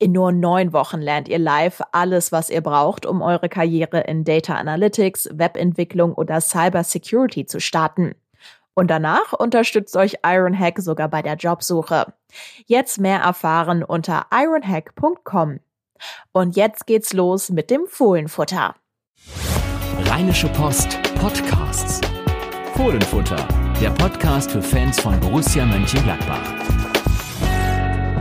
In nur neun Wochen lernt ihr live alles, was ihr braucht, um eure Karriere in Data Analytics, Webentwicklung oder Cyber Security zu starten. Und danach unterstützt euch Ironhack sogar bei der Jobsuche. Jetzt mehr erfahren unter ironhack.com. Und jetzt geht's los mit dem Fohlenfutter. Rheinische Post Podcasts. Fohlenfutter, der Podcast für Fans von Borussia Mönchengladbach.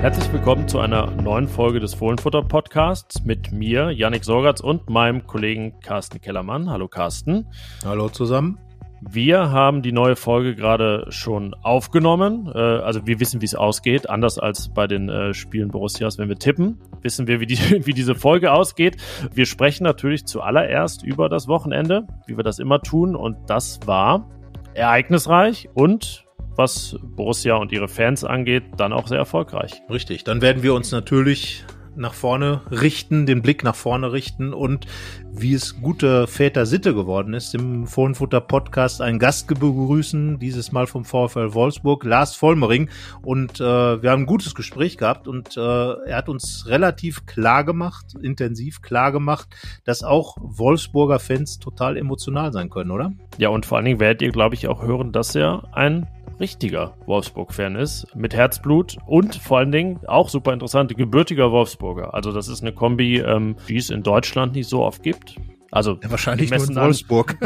Herzlich willkommen zu einer neuen Folge des Fohlenfutter Podcasts mit mir, Yannick Sorgatz und meinem Kollegen Carsten Kellermann. Hallo Carsten. Hallo zusammen. Wir haben die neue Folge gerade schon aufgenommen. Äh, also wir wissen, wie es ausgeht. Anders als bei den äh, Spielen Borussias, wenn wir tippen, wissen wir, wie, die, wie diese Folge ausgeht. Wir sprechen natürlich zuallererst über das Wochenende, wie wir das immer tun. Und das war ereignisreich und was Borussia und ihre Fans angeht, dann auch sehr erfolgreich. Richtig, dann werden wir uns natürlich nach vorne richten, den Blick nach vorne richten und wie es gute Väter Sitte geworden ist, im Fohlenfutter Podcast einen Gast begrüßen, dieses Mal vom VfL Wolfsburg, Lars Vollmering. Und äh, wir haben ein gutes Gespräch gehabt und äh, er hat uns relativ klar gemacht, intensiv klar gemacht, dass auch Wolfsburger Fans total emotional sein können, oder? Ja, und vor allen Dingen werdet ihr, glaube ich, auch hören, dass er ein richtiger Wolfsburg-Fan ist, mit Herzblut und vor allen Dingen auch super interessant, gebürtiger Wolfsburger. Also das ist eine Kombi, ähm, die es in Deutschland nicht so oft gibt. Also ja, wahrscheinlich nur in Wolfsburg.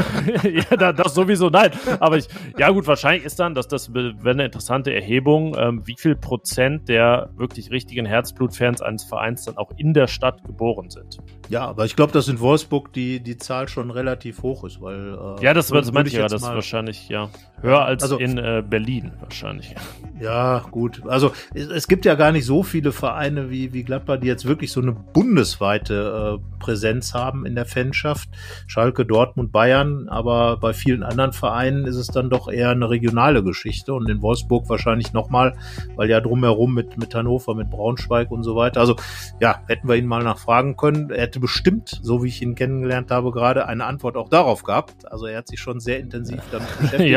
ja, das sowieso nein. Aber ich, ja gut, wahrscheinlich ist dann, dass das wäre eine interessante Erhebung, ähm, wie viel Prozent der wirklich richtigen Herzblutfans eines Vereins dann auch in der Stadt geboren sind. Ja, aber ich glaube, dass in Wolfsburg die, die Zahl schon relativ hoch ist, weil. Äh, ja, das, das meinte ich ja, das ist wahrscheinlich, ja. Höher als also, in äh, Berlin wahrscheinlich. Ja, gut. Also es, es, gibt ja gar nicht so viele Vereine wie, wie Gladbach, die jetzt wirklich so eine bundesweite äh, Präsenz haben in der Fanschaft. Schalke, Dortmund, Bayern, aber bei vielen anderen Vereinen ist es dann doch eher eine regionale Geschichte und in Wolfsburg wahrscheinlich nochmal, weil ja drumherum mit, mit Hannover, mit Braunschweig und so weiter. Also ja, hätten wir ihn mal nachfragen können. Er hätte bestimmt, so wie ich ihn kennengelernt habe, gerade eine Antwort auch darauf gehabt. Also er hat sich schon sehr intensiv damit beschäftigt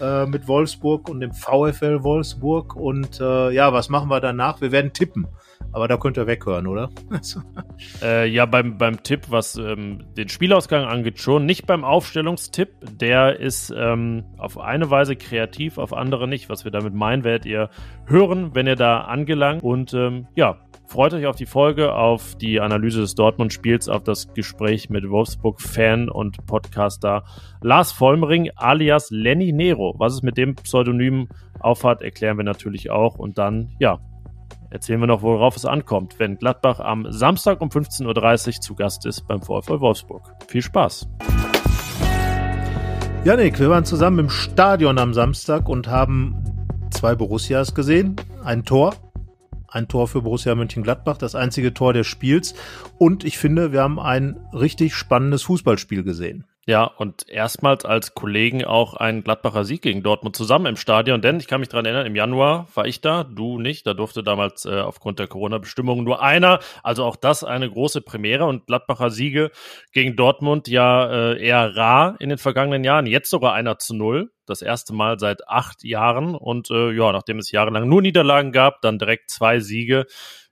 ja. äh, mit Wolfsburg und dem VfL Wolfsburg. Und äh, ja, was machen wir danach? Wir werden tippen. Aber da könnt ihr weghören, oder? äh, ja, beim, beim Tipp, was ähm, den Spielausgang angeht, schon. Nicht beim Aufstellungstipp. Der ist ähm, auf eine Weise kreativ, auf andere nicht. Was wir damit meinen, werdet ihr hören, wenn ihr da angelangt. Und ähm, ja, Freut euch auf die Folge, auf die Analyse des Dortmund-Spiels, auf das Gespräch mit Wolfsburg-Fan und Podcaster Lars Vollmering alias Lenny Nero. Was es mit dem Pseudonym aufhat, erklären wir natürlich auch. Und dann, ja, erzählen wir noch, worauf es ankommt, wenn Gladbach am Samstag um 15.30 Uhr zu Gast ist beim VfL Wolfsburg. Viel Spaß! Janik, wir waren zusammen im Stadion am Samstag und haben zwei Borussias gesehen, ein Tor ein Tor für Borussia Mönchengladbach, das einzige Tor des Spiels. Und ich finde, wir haben ein richtig spannendes Fußballspiel gesehen. Ja, und erstmals als Kollegen auch ein Gladbacher Sieg gegen Dortmund zusammen im Stadion, denn ich kann mich dran erinnern, im Januar war ich da, du nicht, da durfte damals äh, aufgrund der Corona-Bestimmungen nur einer, also auch das eine große Premiere und Gladbacher Siege gegen Dortmund ja äh, eher rar in den vergangenen Jahren, jetzt sogar einer zu null, das erste Mal seit acht Jahren und äh, ja, nachdem es jahrelang nur Niederlagen gab, dann direkt zwei Siege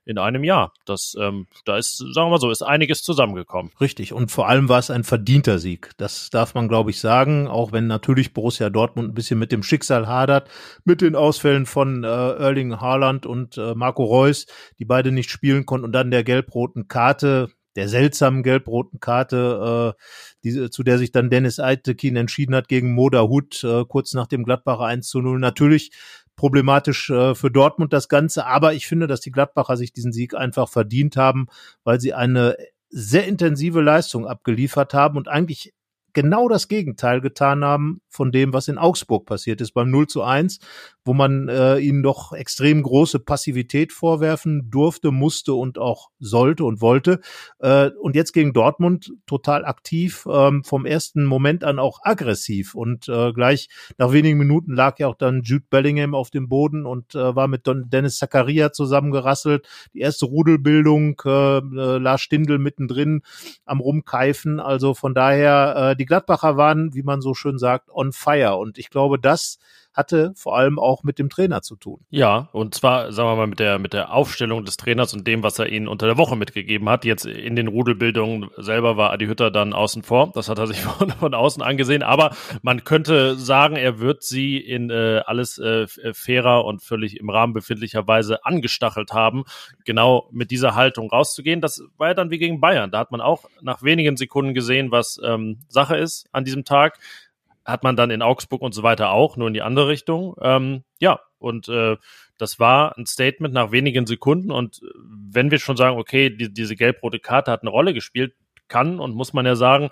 in einem Jahr. Das, ähm, da ist, sagen wir mal so, ist einiges zusammengekommen. Richtig. Und vor allem war es ein verdienter Sieg. Das darf man, glaube ich, sagen. Auch wenn natürlich Borussia Dortmund ein bisschen mit dem Schicksal hadert, mit den Ausfällen von äh, Erling Haaland und äh, Marco Reus, die beide nicht spielen konnten und dann der gelb-roten Karte der seltsamen gelb-roten Karte, äh, die, zu der sich dann Dennis Eitekin entschieden hat gegen Moda Hut, äh, kurz nach dem Gladbacher 1 zu 0. Natürlich problematisch äh, für Dortmund das Ganze. Aber ich finde, dass die Gladbacher sich diesen Sieg einfach verdient haben, weil sie eine sehr intensive Leistung abgeliefert haben und eigentlich genau das Gegenteil getan haben von dem, was in Augsburg passiert ist beim 0 zu 1, wo man äh, ihnen doch extrem große Passivität vorwerfen durfte, musste und auch sollte und wollte. Äh, und jetzt gegen Dortmund total aktiv, ähm, vom ersten Moment an auch aggressiv. Und äh, gleich nach wenigen Minuten lag ja auch dann Jude Bellingham auf dem Boden und äh, war mit Don Dennis Zakaria zusammengerasselt. Die erste Rudelbildung, äh, äh, Lars Stindl mittendrin am Rumkeifen. Also von daher, äh, die Gladbacher waren, wie man so schön sagt, on fire. Und ich glaube, das hatte vor allem auch mit dem Trainer zu tun. Ja, und zwar, sagen wir mal, mit der, mit der Aufstellung des Trainers und dem, was er ihnen unter der Woche mitgegeben hat. Jetzt in den Rudelbildungen selber war Adi Hütter dann außen vor. Das hat er sich von, von außen angesehen. Aber man könnte sagen, er wird sie in äh, alles äh, fairer und völlig im Rahmen befindlicher Weise angestachelt haben, genau mit dieser Haltung rauszugehen. Das war ja dann wie gegen Bayern. Da hat man auch nach wenigen Sekunden gesehen, was ähm, Sache ist an diesem Tag hat man dann in Augsburg und so weiter auch, nur in die andere Richtung. Ähm, ja, und äh, das war ein Statement nach wenigen Sekunden. Und wenn wir schon sagen, okay, die, diese gelb-rote Karte hat eine Rolle gespielt, kann und muss man ja sagen,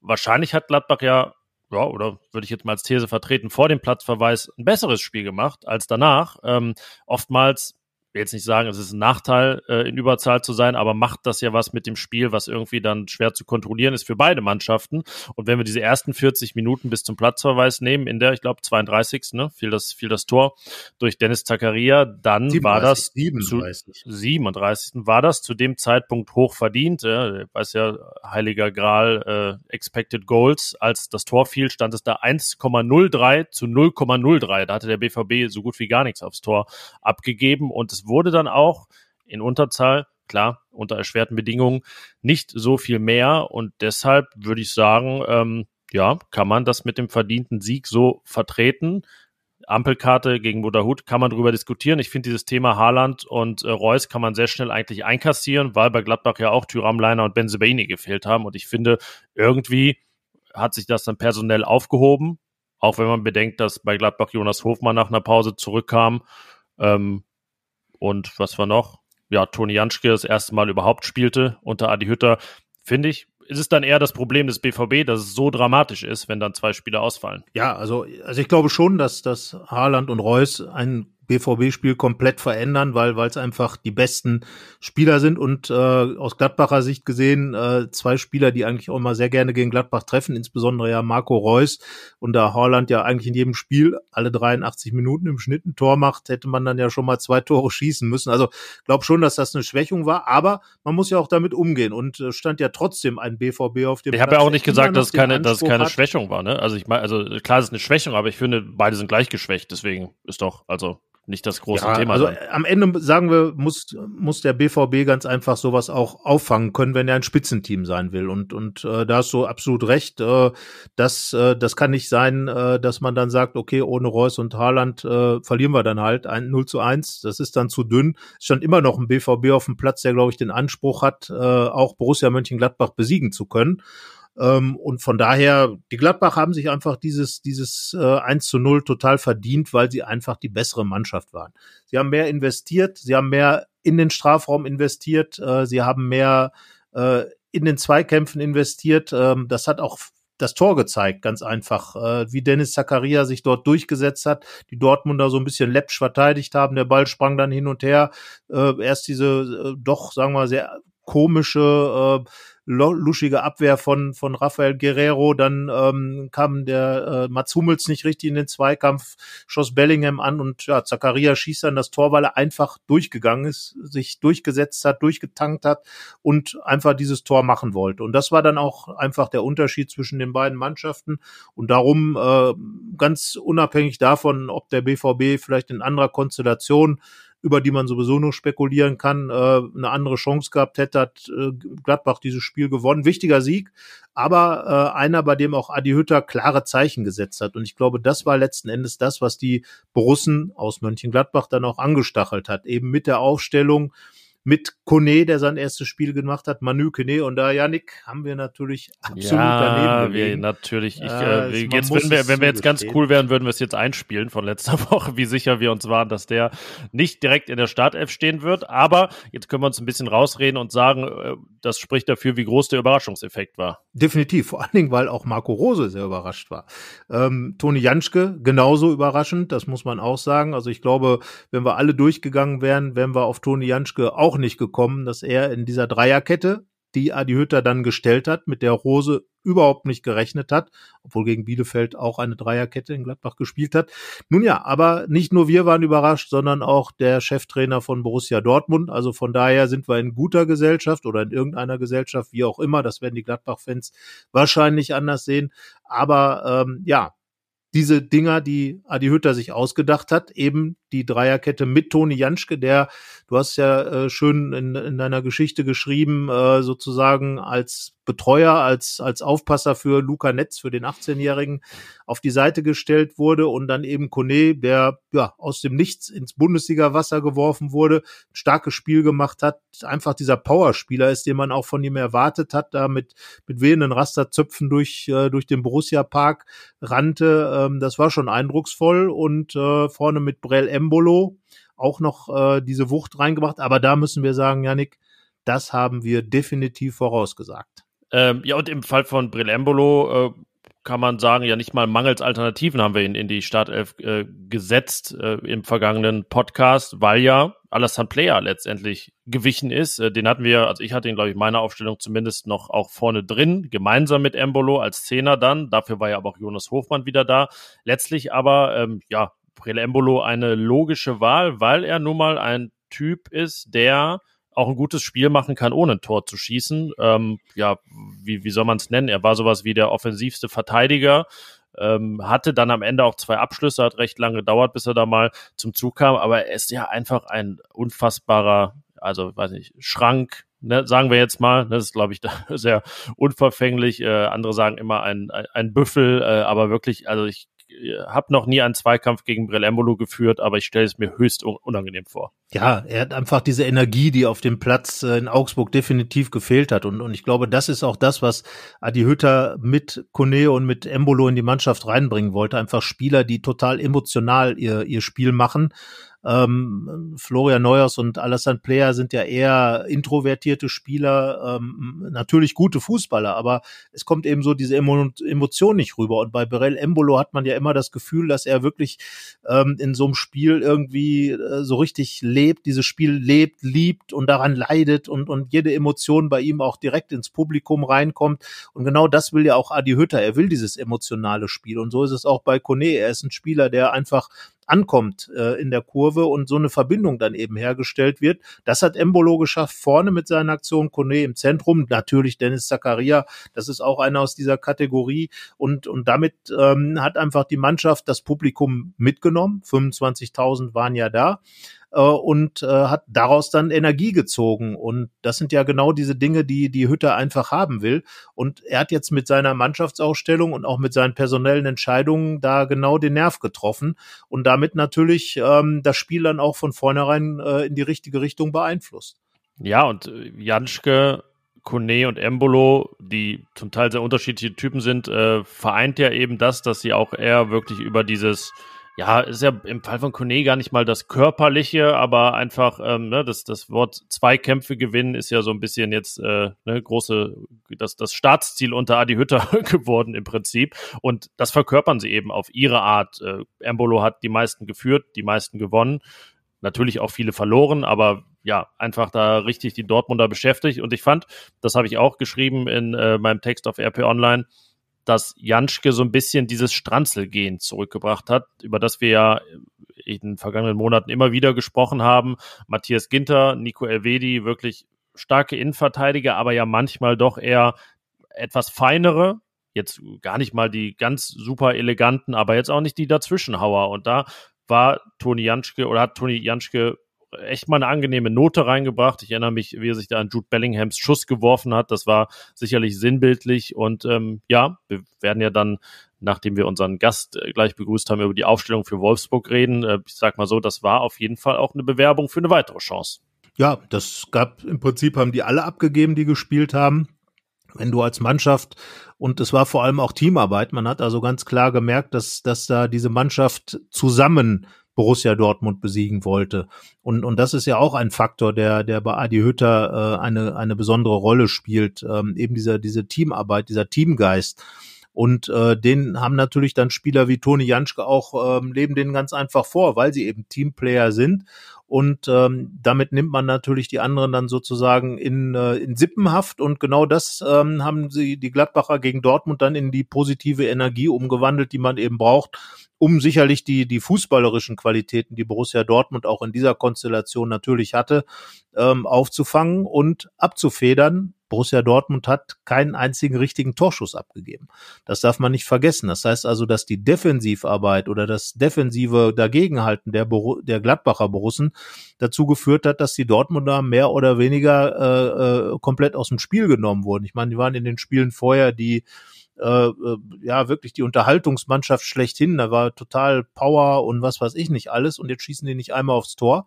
wahrscheinlich hat Gladbach ja, ja, oder würde ich jetzt mal als These vertreten, vor dem Platzverweis ein besseres Spiel gemacht als danach. Ähm, oftmals jetzt nicht sagen, es ist ein Nachteil, äh, in Überzahl zu sein, aber macht das ja was mit dem Spiel, was irgendwie dann schwer zu kontrollieren ist für beide Mannschaften. Und wenn wir diese ersten 40 Minuten bis zum Platzverweis nehmen, in der, ich glaube, 32. Ne, fiel das, fiel das Tor durch Dennis Zakaria, dann 37, war das 37. Zu, 37. war das zu dem Zeitpunkt hoch verdient. Ja, weiß ja, heiliger Gral, äh, Expected Goals. Als das Tor fiel, stand es da 1,03 zu 0,03. Da hatte der BVB so gut wie gar nichts aufs Tor abgegeben und es wurde dann auch in Unterzahl, klar, unter erschwerten Bedingungen, nicht so viel mehr. Und deshalb würde ich sagen, ähm, ja, kann man das mit dem verdienten Sieg so vertreten. Ampelkarte gegen Budahut kann man darüber diskutieren. Ich finde dieses Thema Haaland und äh, Reus kann man sehr schnell eigentlich einkassieren, weil bei Gladbach ja auch Tyram Leiner und Benzebaini gefehlt haben. Und ich finde, irgendwie hat sich das dann personell aufgehoben, auch wenn man bedenkt, dass bei Gladbach Jonas Hofmann nach einer Pause zurückkam. Ähm, und was war noch? Ja, Toni Janschke das erste Mal überhaupt spielte unter Adi Hütter, finde ich, ist es dann eher das Problem des BVB, dass es so dramatisch ist, wenn dann zwei Spieler ausfallen? Ja, also, also ich glaube schon, dass, dass Haaland und Reus einen BVB-Spiel komplett verändern, weil weil es einfach die besten Spieler sind und äh, aus Gladbacher Sicht gesehen äh, zwei Spieler, die eigentlich auch immer sehr gerne gegen Gladbach treffen, insbesondere ja Marco Reus und da Haaland ja eigentlich in jedem Spiel alle 83 Minuten im Schnitt ein Tor macht, hätte man dann ja schon mal zwei Tore schießen müssen. Also glaube schon, dass das eine Schwächung war, aber man muss ja auch damit umgehen und äh, stand ja trotzdem ein BVB auf dem Ich habe ja auch nicht gesagt, dass es keine, dass es keine hat. Schwächung war. Ne? Also ich meine, also klar, es ist eine Schwächung, aber ich finde, beide sind gleich geschwächt. Deswegen ist doch, also nicht das große ja, Thema. Also sein. am Ende sagen wir, muss, muss der BVB ganz einfach sowas auch auffangen können, wenn er ein Spitzenteam sein will. Und, und äh, da hast du absolut recht. Äh, das, äh, das kann nicht sein, äh, dass man dann sagt, okay, ohne Reus und Haaland äh, verlieren wir dann halt ein 0 zu 1. Das ist dann zu dünn. Es stand immer noch ein BVB auf dem Platz, der, glaube ich, den Anspruch hat, äh, auch Borussia Mönchengladbach besiegen zu können. Ähm, und von daher, die Gladbach haben sich einfach dieses, dieses äh, 1 zu 0 total verdient, weil sie einfach die bessere Mannschaft waren. Sie haben mehr investiert, sie haben mehr in den Strafraum investiert, äh, sie haben mehr äh, in den Zweikämpfen investiert. Ähm, das hat auch das Tor gezeigt, ganz einfach, äh, wie Dennis Zakaria sich dort durchgesetzt hat, die Dortmunder so ein bisschen läppsch verteidigt haben, der Ball sprang dann hin und her, äh, erst diese äh, doch, sagen wir mal, sehr komische äh, luschige Abwehr von, von Rafael Guerrero. Dann ähm, kam der äh, Mats Hummels nicht richtig in den Zweikampf, schoss Bellingham an und ja, Zakaria schießt dann das Tor, weil er einfach durchgegangen ist, sich durchgesetzt hat, durchgetankt hat und einfach dieses Tor machen wollte. Und das war dann auch einfach der Unterschied zwischen den beiden Mannschaften. Und darum, äh, ganz unabhängig davon, ob der BVB vielleicht in anderer Konstellation über die man sowieso nur spekulieren kann, äh, eine andere Chance gehabt hätte, hat äh, Gladbach dieses Spiel gewonnen. Wichtiger Sieg, aber äh, einer, bei dem auch Adi Hütter klare Zeichen gesetzt hat. Und ich glaube, das war letzten Endes das, was die Borussen aus Mönchengladbach dann auch angestachelt hat. Eben mit der Aufstellung, mit Kone, der sein erstes Spiel gemacht hat, Manu Kone und da Yannick haben wir natürlich absolut ja, daneben gelegen. Wir natürlich. Ich, äh, äh, jetzt, wenn wir, wenn wir jetzt ganz cool wären, würden wir es jetzt einspielen von letzter Woche, wie sicher wir uns waren, dass der nicht direkt in der Startelf stehen wird. Aber jetzt können wir uns ein bisschen rausreden und sagen, äh, das spricht dafür, wie groß der Überraschungseffekt war. Definitiv, vor allen Dingen, weil auch Marco Rose sehr überrascht war. Ähm, Toni Janschke genauso überraschend, das muss man auch sagen. Also ich glaube, wenn wir alle durchgegangen wären, wären wir auf Toni Janschke auch nicht gekommen, dass er in dieser Dreierkette, die Adi Hütter dann gestellt hat, mit der Rose überhaupt nicht gerechnet hat, obwohl gegen Bielefeld auch eine Dreierkette in Gladbach gespielt hat. Nun ja, aber nicht nur wir waren überrascht, sondern auch der Cheftrainer von Borussia Dortmund. Also von daher sind wir in guter Gesellschaft oder in irgendeiner Gesellschaft, wie auch immer. Das werden die Gladbach-Fans wahrscheinlich anders sehen. Aber ähm, ja, diese Dinger, die Adi Hütter sich ausgedacht hat, eben die Dreierkette mit Toni Janschke, der, du hast ja äh, schön in, in deiner Geschichte geschrieben, äh, sozusagen als Betreuer, als, als Aufpasser für Luca Netz, für den 18-Jährigen, auf die Seite gestellt wurde und dann eben Kone, der ja aus dem Nichts ins Bundesliga-Wasser geworfen wurde, starkes Spiel gemacht hat, einfach dieser Powerspieler ist, den man auch von ihm erwartet hat, da mit, mit wehenden Rasterzöpfen durch, äh, durch den Borussia-Park rannte. Ähm, das war schon eindrucksvoll und äh, vorne mit Brell Embolo auch noch äh, diese Wucht reingebracht. Aber da müssen wir sagen, Janik, das haben wir definitiv vorausgesagt. Ähm, ja, und im Fall von Brell Embolo äh, kann man sagen, ja nicht mal mangels Alternativen haben wir ihn in die Startelf äh, gesetzt äh, im vergangenen Podcast, weil ja Alassane Player letztendlich gewichen ist. Äh, den hatten wir, also ich hatte ihn, glaube ich, in meiner Aufstellung zumindest noch auch vorne drin, gemeinsam mit Embolo als Zehner dann. Dafür war ja aber auch Jonas Hofmann wieder da. Letztlich aber, ähm, ja, Brele Embolo eine logische Wahl, weil er nun mal ein Typ ist, der auch ein gutes Spiel machen kann, ohne ein Tor zu schießen. Ähm, ja, wie, wie soll man es nennen? Er war sowas wie der offensivste Verteidiger, ähm, hatte dann am Ende auch zwei Abschlüsse, hat recht lange gedauert, bis er da mal zum Zug kam, aber er ist ja einfach ein unfassbarer, also weiß nicht, Schrank, Ne, sagen wir jetzt mal, das ist, glaube ich, sehr unverfänglich. Äh, andere sagen immer ein, ein, ein Büffel, äh, aber wirklich, also ich habe noch nie einen Zweikampf gegen Brelembolo geführt, aber ich stelle es mir höchst unangenehm vor. Ja, er hat einfach diese Energie, die auf dem Platz äh, in Augsburg definitiv gefehlt hat. Und, und ich glaube, das ist auch das, was Adi Hütter mit Kone und mit Embolo in die Mannschaft reinbringen wollte. Einfach Spieler, die total emotional ihr, ihr Spiel machen ähm, Florian Neuers und Alassane Player sind ja eher introvertierte Spieler, ähm, natürlich gute Fußballer, aber es kommt eben so diese Emo Emotion nicht rüber. Und bei Berel Embolo hat man ja immer das Gefühl, dass er wirklich ähm, in so einem Spiel irgendwie äh, so richtig lebt, dieses Spiel lebt, liebt und daran leidet und, und jede Emotion bei ihm auch direkt ins Publikum reinkommt. Und genau das will ja auch Adi Hütter. Er will dieses emotionale Spiel. Und so ist es auch bei Kone. Er ist ein Spieler, der einfach ankommt äh, in der Kurve und so eine Verbindung dann eben hergestellt wird. Das hat Embolo geschafft, vorne mit seiner Aktion, Kone im Zentrum, natürlich Dennis Zakaria, das ist auch einer aus dieser Kategorie und, und damit ähm, hat einfach die Mannschaft das Publikum mitgenommen. 25.000 waren ja da äh, und äh, hat daraus dann Energie gezogen. Und das sind ja genau diese Dinge, die die Hütte einfach haben will. Und er hat jetzt mit seiner Mannschaftsausstellung und auch mit seinen personellen Entscheidungen da genau den Nerv getroffen und damit natürlich ähm, das Spiel dann auch von vornherein äh, in die richtige Richtung beeinflusst. Ja, und äh, Janschke Kone und Embolo, die zum Teil sehr unterschiedliche Typen sind, äh, vereint ja eben das, dass sie auch eher wirklich über dieses ja, ist ja im Fall von Kone gar nicht mal das Körperliche, aber einfach, ähm, ne, das, das Wort Zweikämpfe gewinnen ist ja so ein bisschen jetzt äh, ne, große, das, das Staatsziel unter Adi Hütter geworden im Prinzip. Und das verkörpern sie eben auf ihre Art. Äh, Embolo hat die meisten geführt, die meisten gewonnen. Natürlich auch viele verloren, aber ja, einfach da richtig die Dortmunder beschäftigt. Und ich fand, das habe ich auch geschrieben in äh, meinem Text auf RP Online, dass Janschke so ein bisschen dieses Stranzelgehen zurückgebracht hat, über das wir ja in den vergangenen Monaten immer wieder gesprochen haben. Matthias Ginter, Nico Elvedi, wirklich starke Innenverteidiger, aber ja manchmal doch eher etwas feinere. Jetzt gar nicht mal die ganz super eleganten, aber jetzt auch nicht die Dazwischenhauer. Und da war Toni Janschke oder hat Toni Janschke echt mal eine angenehme Note reingebracht. Ich erinnere mich, wie er sich da an Jude Bellinghams Schuss geworfen hat. Das war sicherlich sinnbildlich. Und ähm, ja, wir werden ja dann, nachdem wir unseren Gast äh, gleich begrüßt haben, über die Aufstellung für Wolfsburg reden. Äh, ich sag mal so, das war auf jeden Fall auch eine Bewerbung für eine weitere Chance. Ja, das gab im Prinzip haben die alle abgegeben, die gespielt haben. Wenn du als Mannschaft und es war vor allem auch Teamarbeit, man hat also ganz klar gemerkt, dass dass da diese Mannschaft zusammen Borussia Dortmund besiegen wollte. Und, und das ist ja auch ein Faktor, der, der bei Adi Hütter äh, eine, eine besondere Rolle spielt. Ähm, eben dieser, diese Teamarbeit, dieser Teamgeist. Und äh, den haben natürlich dann Spieler wie Toni Janschke auch, ähm, leben den ganz einfach vor, weil sie eben Teamplayer sind. Und ähm, damit nimmt man natürlich die anderen dann sozusagen in, äh, in Sippenhaft. Und genau das ähm, haben sie die Gladbacher gegen Dortmund dann in die positive Energie umgewandelt, die man eben braucht, um sicherlich die, die fußballerischen Qualitäten, die Borussia Dortmund auch in dieser Konstellation natürlich hatte, ähm, aufzufangen und abzufedern. Borussia Dortmund hat keinen einzigen richtigen Torschuss abgegeben. Das darf man nicht vergessen. Das heißt also, dass die Defensivarbeit oder das defensive Dagegenhalten der, Boru der Gladbacher Borussen dazu geführt hat, dass die Dortmunder mehr oder weniger äh, äh, komplett aus dem Spiel genommen wurden. Ich meine, die waren in den Spielen vorher die äh, äh, ja wirklich die Unterhaltungsmannschaft schlechthin. Da war total Power und was weiß ich nicht alles und jetzt schießen die nicht einmal aufs Tor.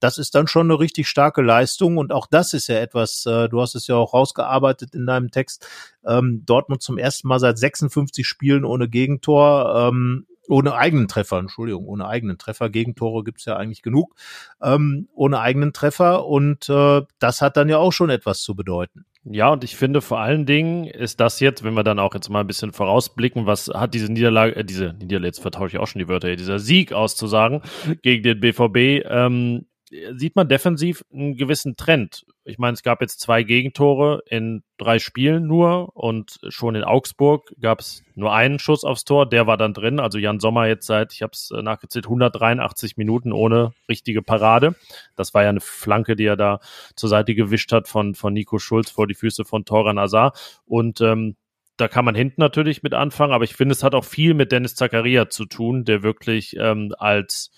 Das ist dann schon eine richtig starke Leistung und auch das ist ja etwas, äh, du hast es ja auch rausgearbeitet in deinem Text, ähm, Dortmund zum ersten Mal seit 56 Spielen ohne Gegentor, ähm, ohne eigenen Treffer, Entschuldigung, ohne eigenen Treffer. Gegentore gibt's ja eigentlich genug, ähm, ohne eigenen Treffer und äh, das hat dann ja auch schon etwas zu bedeuten. Ja, und ich finde vor allen Dingen ist das jetzt, wenn wir dann auch jetzt mal ein bisschen vorausblicken, was hat diese Niederlage, äh, diese Niederlage, jetzt vertausche ich auch schon die Wörter hier, dieser Sieg auszusagen gegen den BVB, ähm, sieht man defensiv einen gewissen Trend. Ich meine, es gab jetzt zwei Gegentore in drei Spielen nur und schon in Augsburg gab es nur einen Schuss aufs Tor, der war dann drin. Also Jan Sommer jetzt seit, ich habe es äh, nachgezählt, 183 Minuten ohne richtige Parade. Das war ja eine Flanke, die er da zur Seite gewischt hat von, von Nico Schulz vor die Füße von Toran Azar. Und ähm, da kann man hinten natürlich mit anfangen, aber ich finde, es hat auch viel mit Dennis Zakaria zu tun, der wirklich ähm, als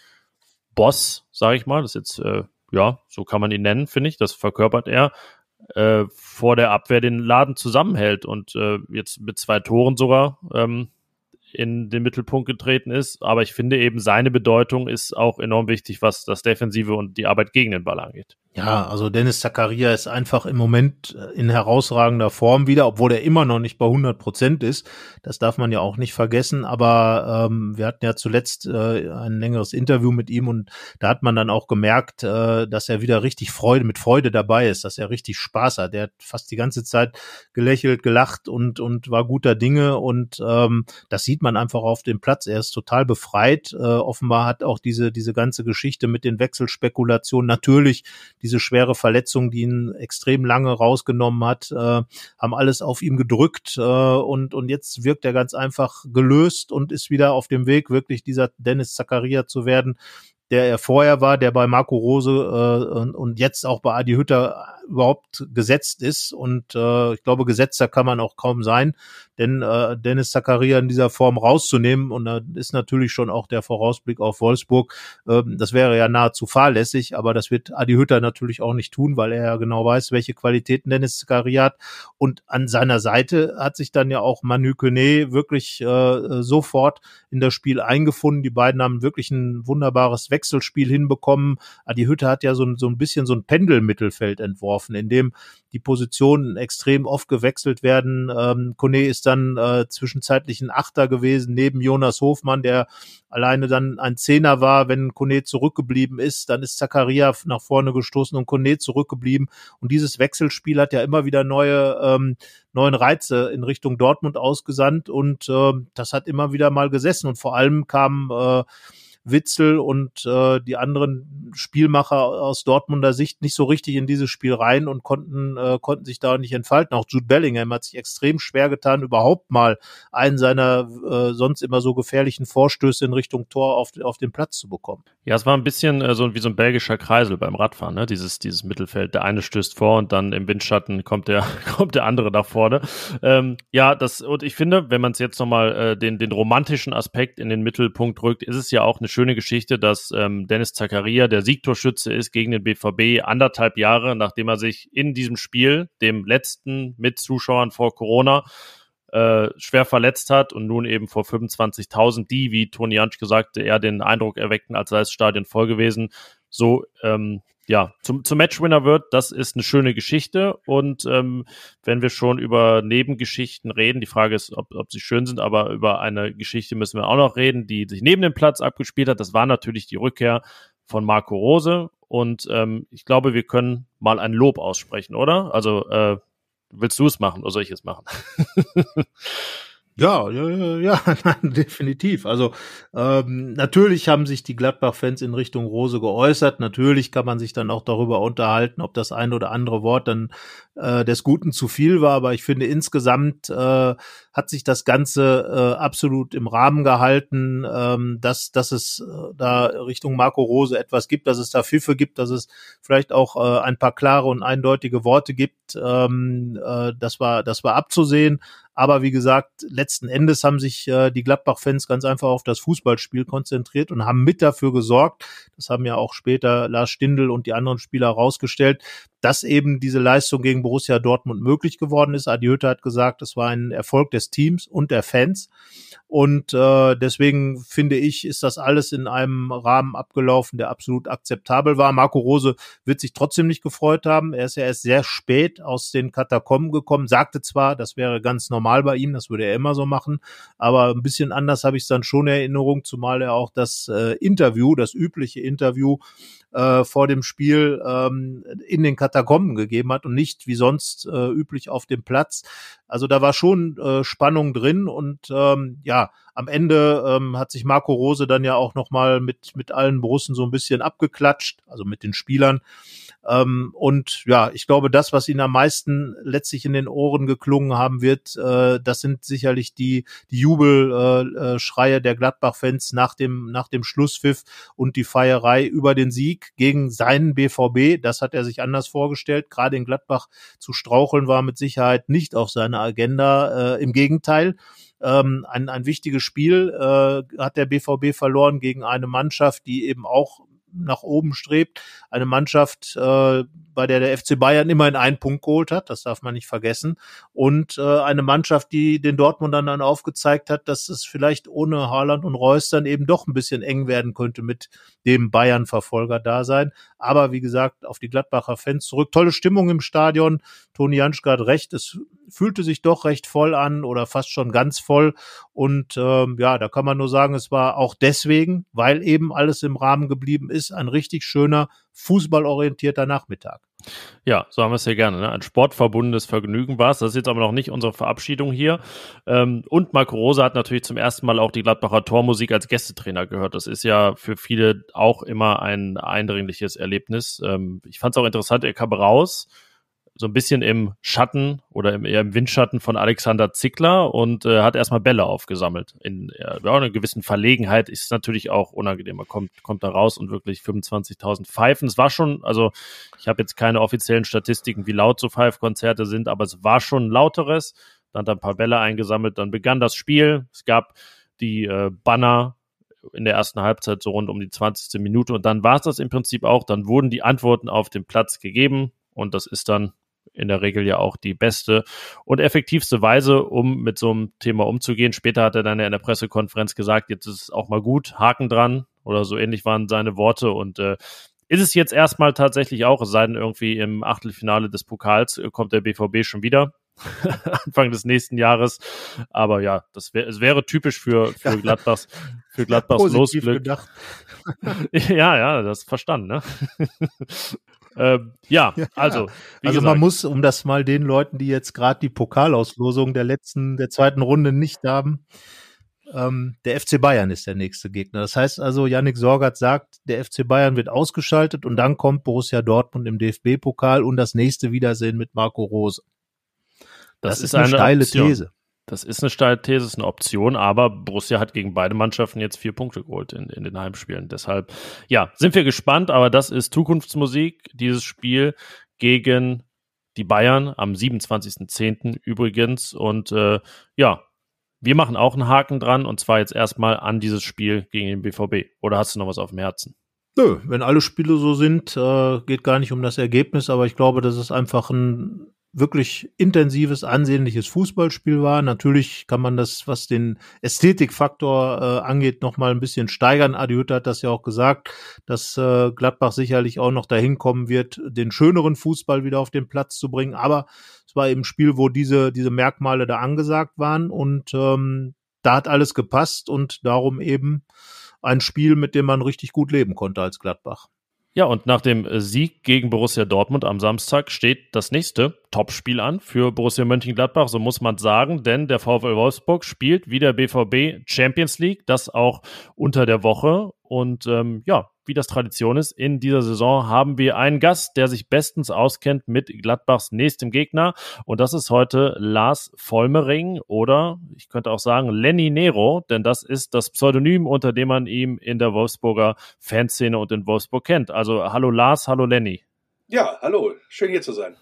Boss, sage ich mal, das ist jetzt, äh, ja, so kann man ihn nennen, finde ich, das verkörpert er, äh, vor der Abwehr den Laden zusammenhält und äh, jetzt mit zwei Toren sogar ähm, in den Mittelpunkt getreten ist. Aber ich finde eben, seine Bedeutung ist auch enorm wichtig, was das Defensive und die Arbeit gegen den Ball angeht. Ja, also Dennis Zakaria ist einfach im Moment äh, in herausragender Form wieder, obwohl er immer noch nicht bei 100 Prozent ist. Das darf man ja auch nicht vergessen. Aber ähm, wir hatten ja zuletzt äh, ein längeres Interview mit ihm und da hat man dann auch gemerkt, äh, dass er wieder richtig Freude mit Freude dabei ist, dass er richtig Spaß hat. Er hat fast die ganze Zeit gelächelt, gelacht und und war guter Dinge und ähm, das sieht man einfach auf dem Platz. Er ist total befreit. Äh, offenbar hat auch diese diese ganze Geschichte mit den Wechselspekulationen natürlich diese schwere Verletzung, die ihn extrem lange rausgenommen hat, äh, haben alles auf ihm gedrückt äh, und, und jetzt wirkt er ganz einfach gelöst und ist wieder auf dem Weg, wirklich dieser Dennis Zakaria zu werden, der er vorher war, der bei Marco Rose äh, und, und jetzt auch bei Adi Hütter überhaupt gesetzt ist. Und äh, ich glaube, gesetzter kann man auch kaum sein, denn äh, Dennis Zakaria in dieser Form rauszunehmen, und da ist natürlich schon auch der Vorausblick auf Wolfsburg, äh, das wäre ja nahezu fahrlässig, aber das wird Adi Hütter natürlich auch nicht tun, weil er ja genau weiß, welche Qualitäten Dennis Zakaria hat. Und an seiner Seite hat sich dann ja auch Manu Kone wirklich äh, sofort in das Spiel eingefunden. Die beiden haben wirklich ein wunderbares Wechselspiel hinbekommen. Adi Hütter hat ja so, so ein bisschen so ein Pendelmittelfeld entworfen, in dem die Positionen extrem oft gewechselt werden. Ähm, Kone ist dann äh, zwischenzeitlich ein Achter gewesen, neben Jonas Hofmann, der alleine dann ein Zehner war, wenn Kone zurückgeblieben ist, dann ist Zakaria nach vorne gestoßen und Kone zurückgeblieben. Und dieses Wechselspiel hat ja immer wieder neue, ähm, neuen Reize in Richtung Dortmund ausgesandt und äh, das hat immer wieder mal gesessen. Und vor allem kam äh, Witzel und äh, die anderen Spielmacher aus Dortmunder Sicht nicht so richtig in dieses Spiel rein und konnten, äh, konnten sich da nicht entfalten. Auch Jude Bellingham hat sich extrem schwer getan, überhaupt mal einen seiner äh, sonst immer so gefährlichen Vorstöße in Richtung Tor auf, auf den Platz zu bekommen. Ja, es war ein bisschen äh, so wie so ein belgischer Kreisel beim Radfahren, ne? Dieses, dieses Mittelfeld. Der eine stößt vor und dann im Windschatten kommt der, kommt der andere nach vorne. Ähm, ja, das, und ich finde, wenn man es jetzt nochmal äh, den, den romantischen Aspekt in den Mittelpunkt rückt, ist es ja auch eine schöne Geschichte, dass ähm, Dennis Zakaria der Siegtorschütze ist gegen den BVB anderthalb Jahre, nachdem er sich in diesem Spiel, dem letzten mit Zuschauern vor Corona, äh, schwer verletzt hat und nun eben vor 25.000, die, wie Toni Jansch sagte, eher den Eindruck erweckten, als sei das Stadion voll gewesen, so ähm, ja, zum, zum Matchwinner wird, das ist eine schöne Geschichte. Und ähm, wenn wir schon über Nebengeschichten reden, die Frage ist, ob, ob sie schön sind, aber über eine Geschichte müssen wir auch noch reden, die sich neben dem Platz abgespielt hat. Das war natürlich die Rückkehr von Marco Rose. Und ähm, ich glaube, wir können mal ein Lob aussprechen, oder? Also äh, willst du es machen oder soll ich es machen? Ja, ja, ja, ja, definitiv. Also ähm, natürlich haben sich die Gladbach-Fans in Richtung Rose geäußert. Natürlich kann man sich dann auch darüber unterhalten, ob das ein oder andere Wort dann äh, des Guten zu viel war. Aber ich finde insgesamt äh, hat sich das Ganze äh, absolut im Rahmen gehalten, ähm, dass, dass es äh, da Richtung Marco Rose etwas gibt, dass es da Pfiffe gibt, dass es vielleicht auch äh, ein paar klare und eindeutige Worte gibt. Ähm, äh, das war, das war abzusehen. Aber wie gesagt, letzten Endes haben sich äh, die Gladbach-Fans ganz einfach auf das Fußballspiel konzentriert und haben mit dafür gesorgt, das haben ja auch später Lars Stindl und die anderen Spieler herausgestellt, dass eben diese Leistung gegen Borussia Dortmund möglich geworden ist. Adi Hütte hat gesagt, es war ein Erfolg des Teams und der Fans. Und äh, deswegen finde ich, ist das alles in einem Rahmen abgelaufen, der absolut akzeptabel war. Marco Rose wird sich trotzdem nicht gefreut haben. Er ist ja erst sehr spät aus den Katakomben gekommen, sagte zwar, das wäre ganz normal bei ihm, das würde er immer so machen, aber ein bisschen anders habe ich es dann schon in Erinnerung, zumal er auch das äh, Interview, das übliche Interview äh, vor dem Spiel ähm, in den Katakomben gegeben hat und nicht wie sonst äh, üblich auf dem Platz. Also da war schon äh, Spannung drin und ähm, ja, am Ende ähm, hat sich Marco Rose dann ja auch nochmal mit, mit allen Borussen so ein bisschen abgeklatscht, also mit den Spielern. Ähm, und ja, ich glaube, das, was ihn am meisten letztlich in den Ohren geklungen haben wird, äh, das sind sicherlich die, die Jubelschreie äh, äh der Gladbach-Fans nach dem, nach dem Schlusspfiff und die Feierei über den Sieg gegen seinen BVB. Das hat er sich anders vorgestellt. Gerade in Gladbach zu straucheln war mit Sicherheit nicht auf seiner Agenda. Äh, Im Gegenteil. Ähm, ein, ein wichtiges Spiel äh, hat der BVB verloren gegen eine Mannschaft, die eben auch nach oben strebt. Eine Mannschaft, äh, bei der der FC Bayern immerhin einen Punkt geholt hat, das darf man nicht vergessen. Und äh, eine Mannschaft, die den Dortmundern dann aufgezeigt hat, dass es vielleicht ohne Haaland und Reus dann eben doch ein bisschen eng werden könnte mit dem Bayern-Verfolger da sein. Aber wie gesagt, auf die Gladbacher Fans zurück. Tolle Stimmung im Stadion. Toni Janschke hat recht. Es fühlte sich doch recht voll an oder fast schon ganz voll. Und ähm, ja, da kann man nur sagen, es war auch deswegen, weil eben alles im Rahmen geblieben ist, ein richtig schöner, fußballorientierter Nachmittag. Ja, so haben wir es ja gerne. Ne? Ein sportverbundenes Vergnügen war es. Das ist jetzt aber noch nicht unsere Verabschiedung hier. Ähm, und Marco Rosa hat natürlich zum ersten Mal auch die Gladbacher Tormusik als Gästetrainer gehört. Das ist ja für viele auch immer ein eindringliches Erlebnis. Ähm, ich fand es auch interessant, er kam raus so ein bisschen im Schatten oder im, eher im Windschatten von Alexander Zickler und äh, hat erstmal Bälle aufgesammelt. In ja, einer gewissen Verlegenheit ist natürlich auch unangenehm. Man kommt, kommt da raus und wirklich 25.000 Pfeifen. Es war schon, also ich habe jetzt keine offiziellen Statistiken, wie laut so Pfeifkonzerte sind, aber es war schon lauteres. Dann hat er ein paar Bälle eingesammelt, dann begann das Spiel. Es gab die äh, Banner in der ersten Halbzeit so rund um die 20. Minute und dann war es das im Prinzip auch. Dann wurden die Antworten auf dem Platz gegeben und das ist dann in der Regel ja auch die beste und effektivste Weise, um mit so einem Thema umzugehen. Später hat er dann ja in der Pressekonferenz gesagt, jetzt ist es auch mal gut, Haken dran oder so ähnlich waren seine Worte und äh, ist es jetzt erstmal tatsächlich auch, es sei denn irgendwie im Achtelfinale des Pokals äh, kommt der BVB schon wieder. Anfang des nächsten Jahres. Aber ja, das wäre, es wäre typisch für, für Gladbachs, für Gladbachs Losglück. ja, ja, das verstanden, ne? Ähm, ja, ja, also. also gesagt. man muss, um das mal den Leuten, die jetzt gerade die Pokalauslosung der letzten, der zweiten Runde nicht haben, ähm, der FC Bayern ist der nächste Gegner. Das heißt also, Yannick Sorgat sagt, der FC Bayern wird ausgeschaltet und dann kommt Borussia Dortmund im DFB-Pokal und das nächste Wiedersehen mit Marco Rose. Das, das ist, ist, eine, eine steile Option. These. Das ist eine steile These, ist eine Option, aber Borussia hat gegen beide Mannschaften jetzt vier Punkte geholt in, in den Heimspielen. Deshalb, ja, sind wir gespannt, aber das ist Zukunftsmusik, dieses Spiel gegen die Bayern am 27.10. übrigens. Und äh, ja, wir machen auch einen Haken dran und zwar jetzt erstmal an dieses Spiel gegen den BVB. Oder hast du noch was auf dem Herzen? Nö, wenn alle Spiele so sind, äh, geht gar nicht um das Ergebnis, aber ich glaube, das ist einfach ein wirklich intensives, ansehnliches Fußballspiel war. Natürlich kann man das, was den Ästhetikfaktor äh, angeht, noch mal ein bisschen steigern. Adi Hütter hat das ja auch gesagt, dass äh, Gladbach sicherlich auch noch dahin kommen wird, den schöneren Fußball wieder auf den Platz zu bringen. Aber es war eben ein Spiel, wo diese, diese Merkmale da angesagt waren und ähm, da hat alles gepasst und darum eben ein Spiel, mit dem man richtig gut leben konnte als Gladbach. Ja, und nach dem äh, Sieg gegen Borussia Dortmund am Samstag steht das nächste Topspiel an für Borussia Mönchengladbach, so muss man sagen, denn der VfL Wolfsburg spielt wie der BVB Champions League, das auch unter der Woche. Und ähm, ja, wie das Tradition ist, in dieser Saison haben wir einen Gast, der sich bestens auskennt mit Gladbachs nächstem Gegner. Und das ist heute Lars Vollmering oder ich könnte auch sagen Lenny Nero, denn das ist das Pseudonym, unter dem man ihn in der Wolfsburger Fanszene und in Wolfsburg kennt. Also hallo Lars, hallo Lenny. Ja, hallo, schön hier zu sein.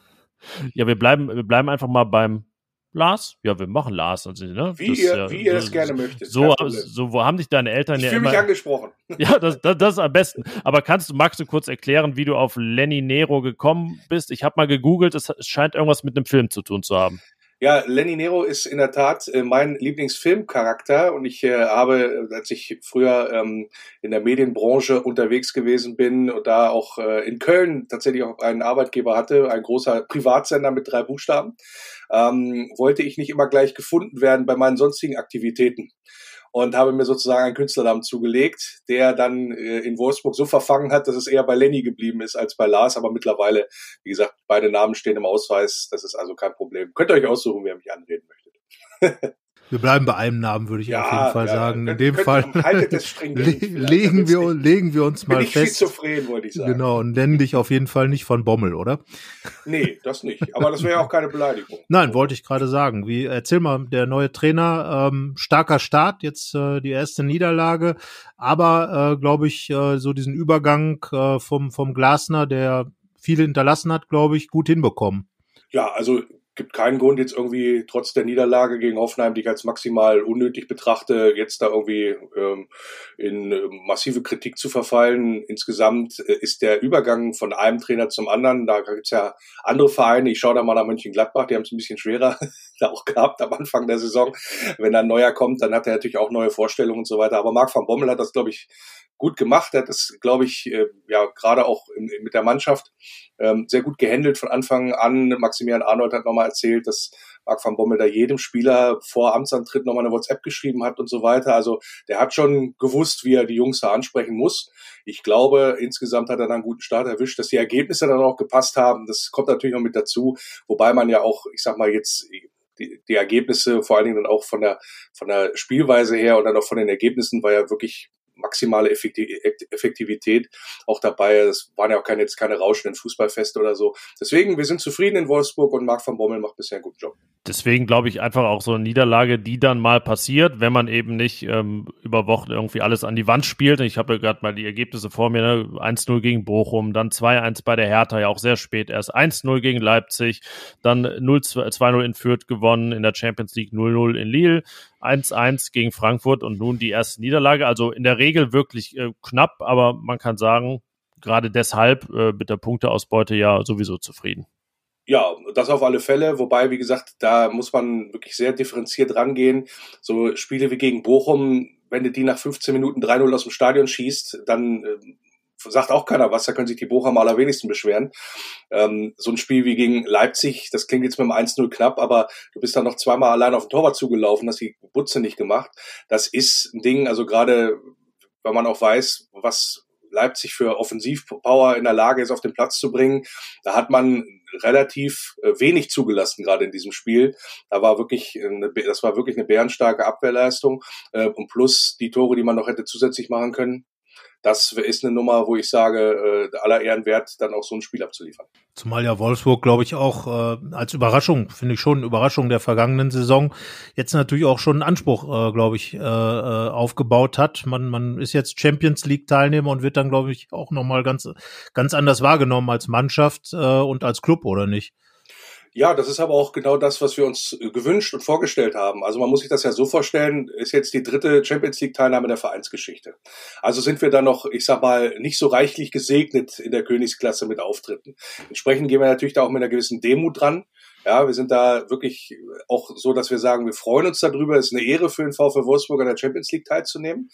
Ja, wir bleiben, wir bleiben einfach mal beim Lars? Ja, wir machen Lars. Also, ne? Wie, das, ihr, wie ihr das gerne möchtet. So, so wo haben dich deine Eltern ich ja immer... Ich fühle mich angesprochen. Ja, das, das, das, ist am besten. Aber kannst du, magst du kurz erklären, wie du auf Lenny Nero gekommen bist? Ich habe mal gegoogelt, es scheint irgendwas mit einem Film zu tun zu haben. Ja, Lenny Nero ist in der Tat äh, mein Lieblingsfilmcharakter und ich äh, habe, als ich früher ähm, in der Medienbranche unterwegs gewesen bin und da auch äh, in Köln tatsächlich auch einen Arbeitgeber hatte, ein großer Privatsender mit drei Buchstaben, ähm, wollte ich nicht immer gleich gefunden werden bei meinen sonstigen Aktivitäten und habe mir sozusagen einen Künstlernamen zugelegt, der dann äh, in Wolfsburg so verfangen hat, dass es eher bei Lenny geblieben ist als bei Lars. Aber mittlerweile, wie gesagt, beide Namen stehen im Ausweis. Das ist also kein Problem. Könnt ihr euch aussuchen, wer mich anreden möchtet. Wir bleiben bei einem Namen, würde ich ja, auf jeden Fall ja, sagen. In dem Fall legen, wir, legen wir uns mal bin fest. Bin zufrieden, wollte ich sagen. Genau, und nennen dich auf jeden Fall nicht von Bommel, oder? Nee, das nicht. Aber das wäre ja auch keine Beleidigung. Nein, wollte ich gerade sagen. Wie, erzähl mal, der neue Trainer, ähm, starker Start, jetzt äh, die erste Niederlage, aber äh, glaube ich, äh, so diesen Übergang äh, vom, vom Glasner, der viel hinterlassen hat, glaube ich, gut hinbekommen. Ja, also gibt keinen Grund, jetzt irgendwie trotz der Niederlage gegen Hoffenheim, die ich als maximal unnötig betrachte, jetzt da irgendwie ähm, in äh, massive Kritik zu verfallen. Insgesamt äh, ist der Übergang von einem Trainer zum anderen, da gibt's ja andere Vereine, ich schaue da mal nach Mönchengladbach, die haben es ein bisschen schwerer da auch gehabt am Anfang der Saison. Wenn dann ein neuer kommt, dann hat er natürlich auch neue Vorstellungen und so weiter. Aber Marc van Bommel hat das, glaube ich, gut gemacht. Er hat das, glaube ich, äh, ja gerade auch in, mit der Mannschaft ähm, sehr gut gehandelt von Anfang an. Maximilian Arnold hat nochmal erzählt, dass Marc van Bommel da jedem Spieler vor Amtsantritt nochmal eine WhatsApp geschrieben hat und so weiter. Also der hat schon gewusst, wie er die Jungs da ansprechen muss. Ich glaube, insgesamt hat er dann einen guten Start erwischt, dass die Ergebnisse dann auch gepasst haben. Das kommt natürlich noch mit dazu, wobei man ja auch, ich sag mal jetzt, die, die Ergebnisse, vor allen Dingen dann auch von der, von der Spielweise her und dann auch von den Ergebnissen war ja wirklich maximale Effektivität auch dabei. Es waren ja auch keine, jetzt keine rauschenden Fußballfeste oder so. Deswegen, wir sind zufrieden in Wolfsburg und Marc van Bommel macht bisher einen guten Job. Deswegen glaube ich einfach auch so eine Niederlage, die dann mal passiert, wenn man eben nicht ähm, über Wochen irgendwie alles an die Wand spielt. Ich habe ja gerade mal die Ergebnisse vor mir, ne? 1-0 gegen Bochum, dann 2-1 bei der Hertha, ja auch sehr spät erst, 1-0 gegen Leipzig, dann 2-0 in Fürth gewonnen, in der Champions League 0-0 in Lille, 1-1 gegen Frankfurt und nun die erste Niederlage. Also in der Regel wirklich äh, knapp, aber man kann sagen, gerade deshalb äh, mit der Punkteausbeute ja sowieso zufrieden. Ja, das auf alle Fälle. Wobei, wie gesagt, da muss man wirklich sehr differenziert rangehen. So Spiele wie gegen Bochum, wenn du die nach 15 Minuten 3-0 aus dem Stadion schießt, dann äh, sagt auch keiner was, da können sich die Bochum am allerwenigsten beschweren. Ähm, so ein Spiel wie gegen Leipzig, das klingt jetzt mit dem 1-0 knapp, aber du bist dann noch zweimal allein auf den Torwart zugelaufen, hast die Butze nicht gemacht. Das ist ein Ding, also gerade wenn man auch weiß, was Leipzig für Offensivpower in der Lage ist, auf den Platz zu bringen. Da hat man relativ äh, wenig zugelassen, gerade in diesem Spiel. Da war wirklich eine, das war wirklich eine bärenstarke Abwehrleistung. Äh, und plus die Tore, die man noch hätte zusätzlich machen können das ist eine Nummer, wo ich sage, äh, aller Ehren wert, dann auch so ein Spiel abzuliefern. Zumal ja Wolfsburg, glaube ich, auch äh, als Überraschung, finde ich schon, Überraschung der vergangenen Saison, jetzt natürlich auch schon einen Anspruch, äh, glaube ich, äh, äh, aufgebaut hat. Man, man ist jetzt Champions League-Teilnehmer und wird dann, glaube ich, auch nochmal ganz, ganz anders wahrgenommen als Mannschaft äh, und als Club, oder nicht? Ja, das ist aber auch genau das, was wir uns gewünscht und vorgestellt haben. Also man muss sich das ja so vorstellen, ist jetzt die dritte Champions League Teilnahme der Vereinsgeschichte. Also sind wir da noch, ich sag mal, nicht so reichlich gesegnet in der Königsklasse mit Auftritten. Entsprechend gehen wir natürlich da auch mit einer gewissen Demut dran. Ja, wir sind da wirklich auch so, dass wir sagen, wir freuen uns darüber. Es ist eine Ehre für den VfL Wolfsburg an der Champions League teilzunehmen.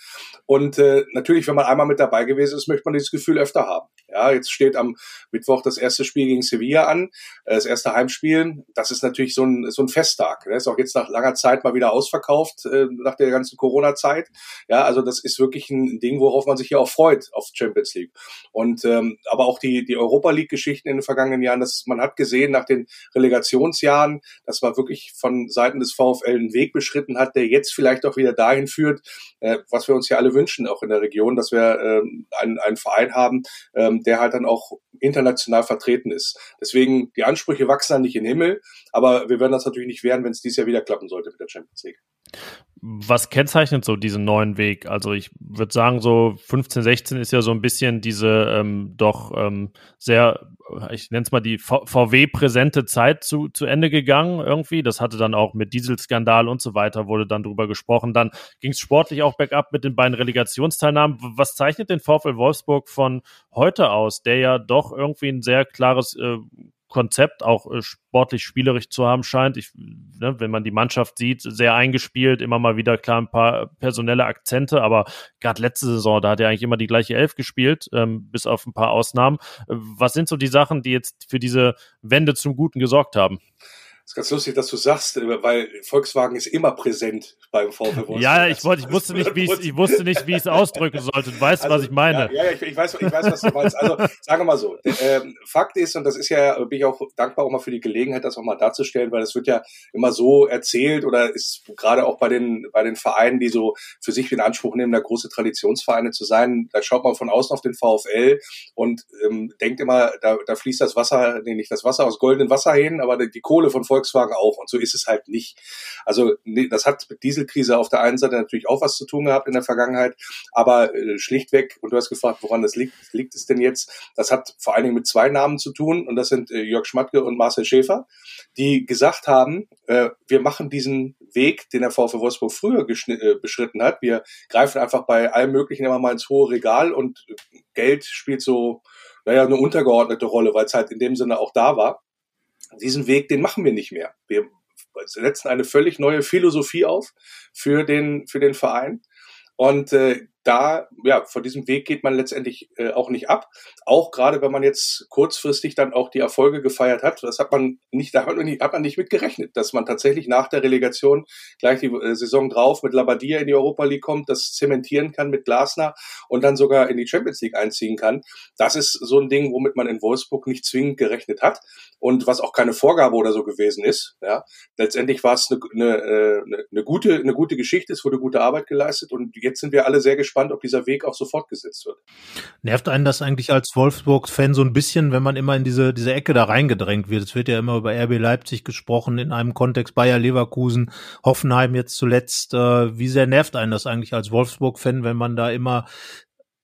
Und äh, natürlich, wenn man einmal mit dabei gewesen ist, möchte man dieses Gefühl öfter haben. Ja, jetzt steht am Mittwoch das erste Spiel gegen Sevilla an, äh, das erste Heimspiel. Das ist natürlich so ein, so ein Festtag. Das ist auch jetzt nach langer Zeit mal wieder ausverkauft, äh, nach der ganzen Corona-Zeit. Ja, also das ist wirklich ein Ding, worauf man sich ja auch freut auf Champions League. Und ähm, aber auch die, die Europa League-Geschichten in den vergangenen Jahren, dass man hat gesehen nach den Relegationsjahren, dass man wirklich von Seiten des VfL einen Weg beschritten hat, der jetzt vielleicht auch wieder dahin führt, äh, was wir uns ja alle wünschen, auch in der Region, dass wir äh, einen, einen Verein haben, ähm, der halt dann auch international vertreten ist. Deswegen, die Ansprüche wachsen dann nicht in den Himmel, aber wir werden das natürlich nicht werden, wenn es dieses Jahr wieder klappen sollte mit der Champions League. Was kennzeichnet so diesen neuen Weg? Also ich würde sagen, so 15, 16 ist ja so ein bisschen diese ähm, doch ähm, sehr, ich nenne es mal die VW-präsente Zeit zu, zu Ende gegangen irgendwie. Das hatte dann auch mit Dieselskandal und so weiter, wurde dann drüber gesprochen. Dann ging es sportlich auch bergab mit den beiden Relegationsteilnahmen. Was zeichnet den VfL Wolfsburg von heute aus, der ja doch irgendwie ein sehr klares äh, Konzept auch äh, sportlich spielerisch zu haben scheint. Ich, ne, wenn man die Mannschaft sieht, sehr eingespielt, immer mal wieder klar ein paar personelle Akzente, aber gerade letzte Saison, da hat er eigentlich immer die gleiche Elf gespielt, ähm, bis auf ein paar Ausnahmen. Äh, was sind so die Sachen, die jetzt für diese Wende zum Guten gesorgt haben? Ist ganz lustig, dass du sagst, weil Volkswagen ist immer präsent beim VW. Ja, ich wollte, ich wusste nicht, wie ich, ich wusste nicht, wie ich es ausdrücken sollte. Du weißt, also, was ich meine. Ja, ja ich, ich, weiß, ich weiß, was du meinst. Also, sagen wir mal so. Ähm, Fakt ist, und das ist ja, bin ich auch dankbar auch mal für die Gelegenheit, das auch mal darzustellen, weil es wird ja immer so erzählt oder ist gerade auch bei den, bei den Vereinen, die so für sich in Anspruch nehmen, da große Traditionsvereine zu sein, da schaut man von außen auf den VfL und ähm, denkt immer, da, da fließt das Wasser, nee, nicht das Wasser aus goldenen Wasserhähnen, aber die Kohle von Volkswagen auch. Und so ist es halt nicht. Also das hat mit Dieselkrise auf der einen Seite natürlich auch was zu tun gehabt in der Vergangenheit, aber äh, schlichtweg, und du hast gefragt, woran das liegt, liegt es denn jetzt? Das hat vor allen Dingen mit zwei Namen zu tun, und das sind äh, Jörg Schmatke und Marcel Schäfer, die gesagt haben, äh, wir machen diesen Weg, den der VfW Wolfsburg früher beschritten hat. Wir greifen einfach bei allem Möglichen immer mal ins hohe Regal und Geld spielt so naja, eine untergeordnete Rolle, weil es halt in dem Sinne auch da war diesen Weg, den machen wir nicht mehr. Wir setzen eine völlig neue Philosophie auf für den, für den Verein. Und äh, da, ja, von diesem Weg geht man letztendlich äh, auch nicht ab. Auch gerade, wenn man jetzt kurzfristig dann auch die Erfolge gefeiert hat, das hat man nicht, da hat man nicht, hat man nicht mit gerechnet, dass man tatsächlich nach der Relegation gleich die äh, Saison drauf mit Labadia in die Europa League kommt, das zementieren kann mit Glasner und dann sogar in die Champions League einziehen kann. Das ist so ein Ding, womit man in Wolfsburg nicht zwingend gerechnet hat und was auch keine Vorgabe oder so gewesen ist. Ja, letztendlich war es eine, eine, eine, eine gute, eine gute Geschichte, es wurde gute Arbeit geleistet und jetzt sind wir alle sehr gespannt gespannt, ob dieser Weg auch so fortgesetzt wird. Nervt einen das eigentlich als Wolfsburg-Fan so ein bisschen, wenn man immer in diese, diese Ecke da reingedrängt wird? Es wird ja immer über RB Leipzig gesprochen, in einem Kontext Bayer Leverkusen, Hoffenheim jetzt zuletzt. Äh, wie sehr nervt einen das eigentlich als Wolfsburg-Fan, wenn man da immer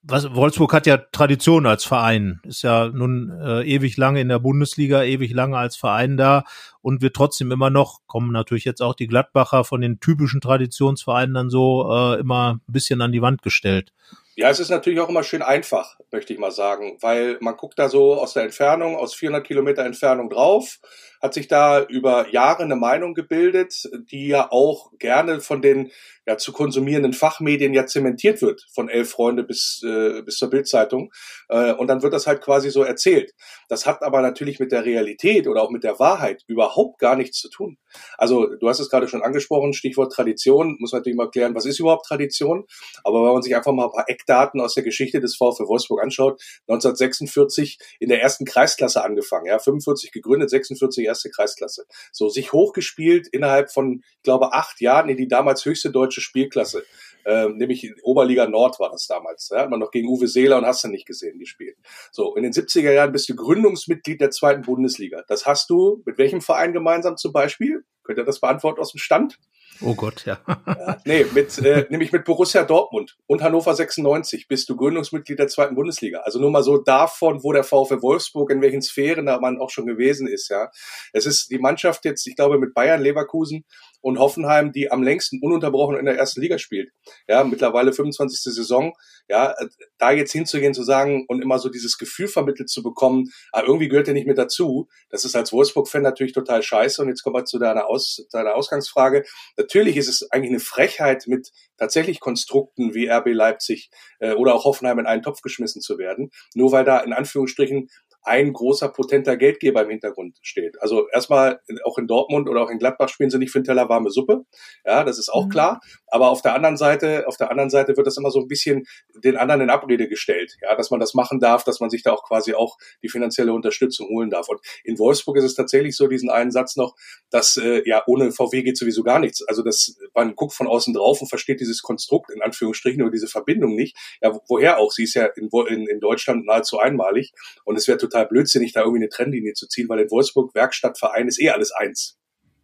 was, Wolfsburg hat ja Tradition als Verein, ist ja nun äh, ewig lange in der Bundesliga, ewig lange als Verein da und wird trotzdem immer noch, kommen natürlich jetzt auch die Gladbacher von den typischen Traditionsvereinen dann so äh, immer ein bisschen an die Wand gestellt. Ja, es ist natürlich auch immer schön einfach, möchte ich mal sagen, weil man guckt da so aus der Entfernung, aus 400 Kilometer Entfernung drauf, hat sich da über Jahre eine Meinung gebildet, die ja auch gerne von den ja, zu konsumierenden Fachmedien ja zementiert wird, von elf Freunde bis, äh, bis zur Bildzeitung. Äh, und dann wird das halt quasi so erzählt. Das hat aber natürlich mit der Realität oder auch mit der Wahrheit überhaupt gar nichts zu tun. Also du hast es gerade schon angesprochen, Stichwort Tradition, muss man natürlich mal klären, was ist überhaupt Tradition? Aber wenn man sich einfach mal ein paar Eckdaten aus der Geschichte des VfL Wolfsburg anschaut, 1946 in der ersten Kreisklasse angefangen, ja, 45 gegründet, 46 erste Kreisklasse. So sich hochgespielt innerhalb von, ich glaube, acht Jahren in die damals höchste deutsche Spielklasse. Ähm, nämlich Oberliga Nord war das damals. Da hat man noch gegen Uwe Seeler und hast du nicht gesehen, gespielt. So, in den 70er Jahren bist du Gründungsmitglied der zweiten Bundesliga. Das hast du mit welchem Verein gemeinsam zum Beispiel? Könnt ihr das beantworten aus dem Stand? Oh Gott, ja. nee, mit, äh, nämlich mit Borussia Dortmund und Hannover 96 bist du Gründungsmitglied der zweiten Bundesliga. Also nur mal so davon, wo der VfL Wolfsburg, in welchen Sphären da man auch schon gewesen ist, ja. Es ist die Mannschaft jetzt, ich glaube, mit Bayern, Leverkusen und Hoffenheim, die am längsten ununterbrochen in der ersten Liga spielt. Ja, mittlerweile 25. Saison. Ja, da jetzt hinzugehen, zu sagen und immer so dieses Gefühl vermittelt zu bekommen, aber ah, irgendwie gehört er nicht mit dazu. Das ist als Wolfsburg-Fan natürlich total scheiße. Und jetzt kommen wir zu deiner, Aus, deiner Ausgangsfrage. Natürlich ist es eigentlich eine Frechheit, mit tatsächlich Konstrukten wie RB Leipzig äh, oder auch Hoffenheim in einen Topf geschmissen zu werden. Nur weil da in Anführungsstrichen ein großer potenter Geldgeber im Hintergrund steht. Also erstmal auch in Dortmund oder auch in Gladbach spielen sie nicht für einen Teller warme Suppe. Ja, das ist auch mhm. klar. Aber auf der anderen Seite, auf der anderen Seite wird das immer so ein bisschen den anderen in Abrede gestellt. Ja, dass man das machen darf, dass man sich da auch quasi auch die finanzielle Unterstützung holen darf. Und in Wolfsburg ist es tatsächlich so, diesen einen Satz noch, dass äh, ja ohne VW geht sowieso gar nichts. Also das, man guckt von außen drauf und versteht dieses Konstrukt in Anführungsstrichen oder diese Verbindung nicht. Ja, woher auch? Sie ist ja in, in, in Deutschland nahezu einmalig und es wäre total blödsinnig, da irgendwie eine Trennlinie zu ziehen, weil in Wolfsburg Werkstattverein ist eh alles eins.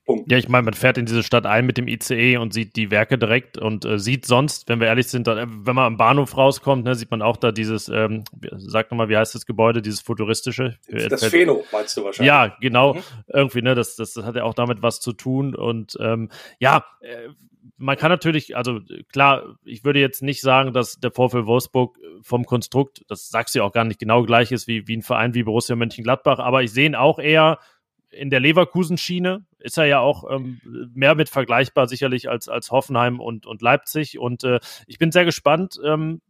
Punkt. Ja, ich meine, man fährt in diese Stadt ein mit dem ICE und sieht die Werke direkt und äh, sieht sonst, wenn wir ehrlich sind, dann, äh, wenn man am Bahnhof rauskommt, ne, sieht man auch da dieses, ähm, sag nochmal, wie heißt das Gebäude, dieses futuristische? Das Pheno, meinst du wahrscheinlich. Ja, genau. Mhm. Irgendwie, ne, das, das hat ja auch damit was zu tun und ähm, ja, äh, man kann natürlich, also klar, ich würde jetzt nicht sagen, dass der VfL Wolfsburg vom Konstrukt, das sagst du ja auch gar nicht genau gleich ist wie, wie ein Verein wie Borussia Mönchengladbach, aber ich sehe ihn auch eher in der Leverkusen-Schiene. Ist er ja auch ähm, mehr mit vergleichbar sicherlich als, als Hoffenheim und, und Leipzig. Und äh, ich bin sehr gespannt, ähm,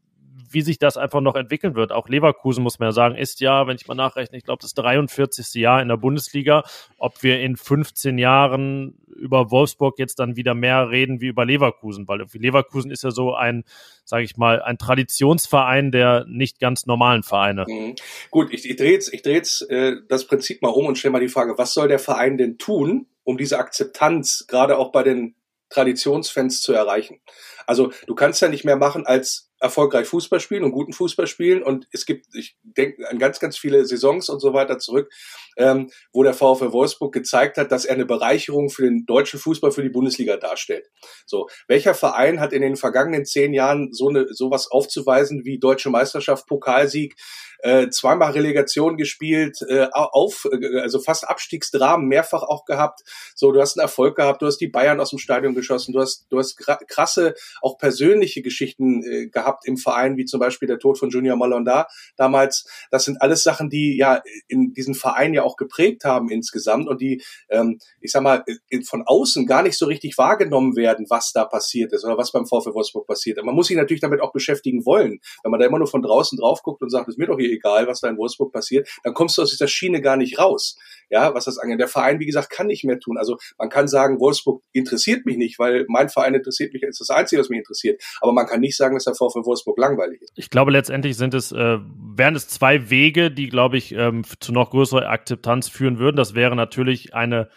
wie sich das einfach noch entwickeln wird. Auch Leverkusen, muss man ja sagen, ist ja, wenn ich mal nachrechne, ich glaube, das 43. Jahr in der Bundesliga. Ob wir in 15 Jahren über Wolfsburg jetzt dann wieder mehr reden wie über Leverkusen, weil Leverkusen ist ja so ein, sage ich mal, ein Traditionsverein der nicht ganz normalen Vereine. Mhm. Gut, ich, ich drehe jetzt, ich dreh jetzt äh, das Prinzip mal um und stelle mal die Frage, was soll der Verein denn tun, um diese Akzeptanz gerade auch bei den Traditionsfans zu erreichen? Also du kannst ja nicht mehr machen als erfolgreich Fußball spielen und guten Fußball spielen. Und es gibt, ich denke an ganz, ganz viele Saisons und so weiter zurück, ähm, wo der VfL Wolfsburg gezeigt hat, dass er eine Bereicherung für den deutschen Fußball, für die Bundesliga darstellt. So, welcher Verein hat in den vergangenen zehn Jahren so eine sowas aufzuweisen wie deutsche Meisterschaft, Pokalsieg, äh, zweimal Relegation gespielt, äh, auf, äh, also fast Abstiegsdramen mehrfach auch gehabt. So, du hast einen Erfolg gehabt, du hast die Bayern aus dem Stadion geschossen, du hast, du hast krasse, auch persönliche Geschichten äh, gehabt im Verein, wie zum Beispiel der Tod von Junior Malonda damals. Das sind alles Sachen, die ja in diesen Verein ja auch geprägt haben insgesamt und die, ähm, ich sag mal, von außen gar nicht so richtig wahrgenommen werden, was da passiert ist oder was beim VfL Wolfsburg passiert. Man muss sich natürlich damit auch beschäftigen wollen. Wenn man da immer nur von draußen drauf guckt und sagt, es ist mir doch hier egal, was da in Wolfsburg passiert, dann kommst du aus dieser Schiene gar nicht raus. Ja, was das angeht. Der Verein, wie gesagt, kann nicht mehr tun. Also man kann sagen, Wolfsburg interessiert mich nicht, weil mein Verein interessiert mich, ist das Einzige, was mich interessiert. Aber man kann nicht sagen, dass der VfL Wolfsburg langweilig ist. Ich glaube, letztendlich sind es, äh, wären es zwei Wege, die, glaube ich, ähm, zu noch größerer Akzeptanz führen würden. Das wäre natürlich eine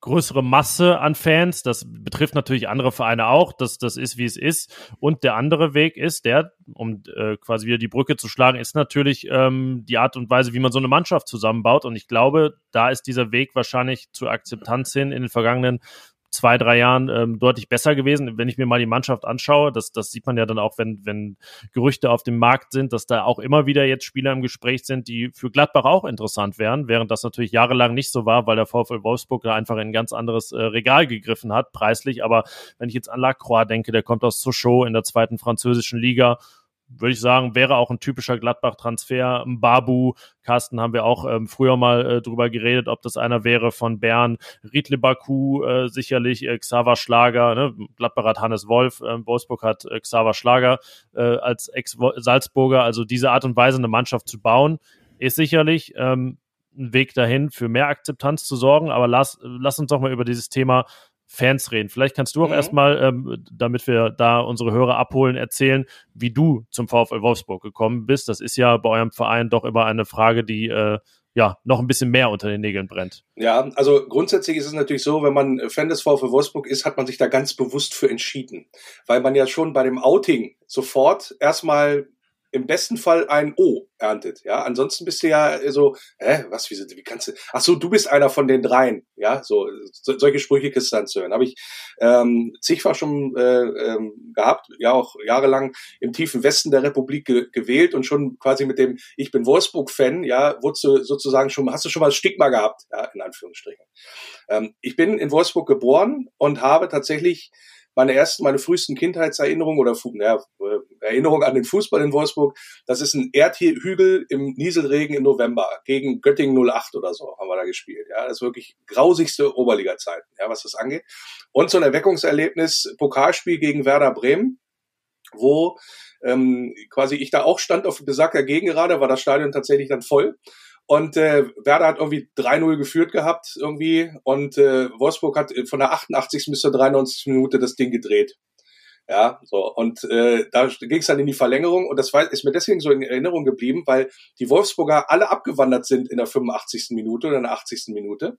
größere Masse an Fans. Das betrifft natürlich andere Vereine auch. Das, das ist, wie es ist. Und der andere Weg ist, der, um äh, quasi wieder die Brücke zu schlagen, ist natürlich ähm, die Art und Weise, wie man so eine Mannschaft zusammenbaut. Und ich glaube, da ist dieser Weg wahrscheinlich zur Akzeptanz hin in den vergangenen zwei, drei Jahren ähm, deutlich besser gewesen. Wenn ich mir mal die Mannschaft anschaue, das, das sieht man ja dann auch, wenn, wenn Gerüchte auf dem Markt sind, dass da auch immer wieder jetzt Spieler im Gespräch sind, die für Gladbach auch interessant wären, während das natürlich jahrelang nicht so war, weil der VfL Wolfsburg da einfach in ein ganz anderes äh, Regal gegriffen hat, preislich. Aber wenn ich jetzt an Lacroix denke, der kommt aus Sochaux in der zweiten französischen Liga, würde ich sagen, wäre auch ein typischer Gladbach-Transfer. Babu, Carsten, haben wir auch ähm, früher mal äh, drüber geredet, ob das einer wäre von Bern. Riedle Baku, äh, sicherlich, äh, Xaver Schlager, ne? Gladbach hat Hannes Wolf, äh, Wolfsburg hat äh, Xaver Schlager äh, als Ex-Salzburger. Also diese Art und Weise, eine Mannschaft zu bauen, ist sicherlich ähm, ein Weg dahin, für mehr Akzeptanz zu sorgen. Aber lass, lass uns doch mal über dieses Thema Fans reden. Vielleicht kannst du auch mhm. erstmal, ähm, damit wir da unsere Hörer abholen, erzählen, wie du zum VfL Wolfsburg gekommen bist. Das ist ja bei eurem Verein doch immer eine Frage, die äh, ja noch ein bisschen mehr unter den Nägeln brennt. Ja, also grundsätzlich ist es natürlich so, wenn man Fan des VfL Wolfsburg ist, hat man sich da ganz bewusst für entschieden, weil man ja schon bei dem Outing sofort erstmal im besten Fall ein O erntet. Ja, ansonsten bist du ja so, hä, was, wie, wie kannst du, ach so, du bist einer von den dreien. Ja, so, so solche Sprüche kriegst du dann zu hören. Habe ich ähm, zigfach schon äh, ähm, gehabt, ja auch jahrelang im tiefen Westen der Republik ge gewählt und schon quasi mit dem Ich bin Wolfsburg-Fan, ja, wurdest du sozusagen schon, hast du schon mal Stigma gehabt, ja, in Anführungsstrichen. Ähm, ich bin in Wolfsburg geboren und habe tatsächlich meine ersten, meine frühesten Kindheitserinnerungen oder ja, äh, Erinnerungen an den Fußball in Wolfsburg, das ist ein Erdhügel im Nieselregen im November gegen Göttingen 08 oder so haben wir da gespielt. Ja, das ist wirklich grausigste Oberliga-Zeiten, ja, was das angeht. Und so ein Erweckungserlebnis, Pokalspiel gegen Werder Bremen, wo ähm, quasi ich da auch stand auf besagter Gegengerade, war das Stadion tatsächlich dann voll. Und äh, Werder hat irgendwie 3-0 geführt gehabt irgendwie und äh, Wolfsburg hat von der 88. bis zur 93. Minute das Ding gedreht. Ja, so und äh, da ging es dann in die Verlängerung und das war, ist mir deswegen so in Erinnerung geblieben, weil die Wolfsburger alle abgewandert sind in der 85. Minute oder in der 80. Minute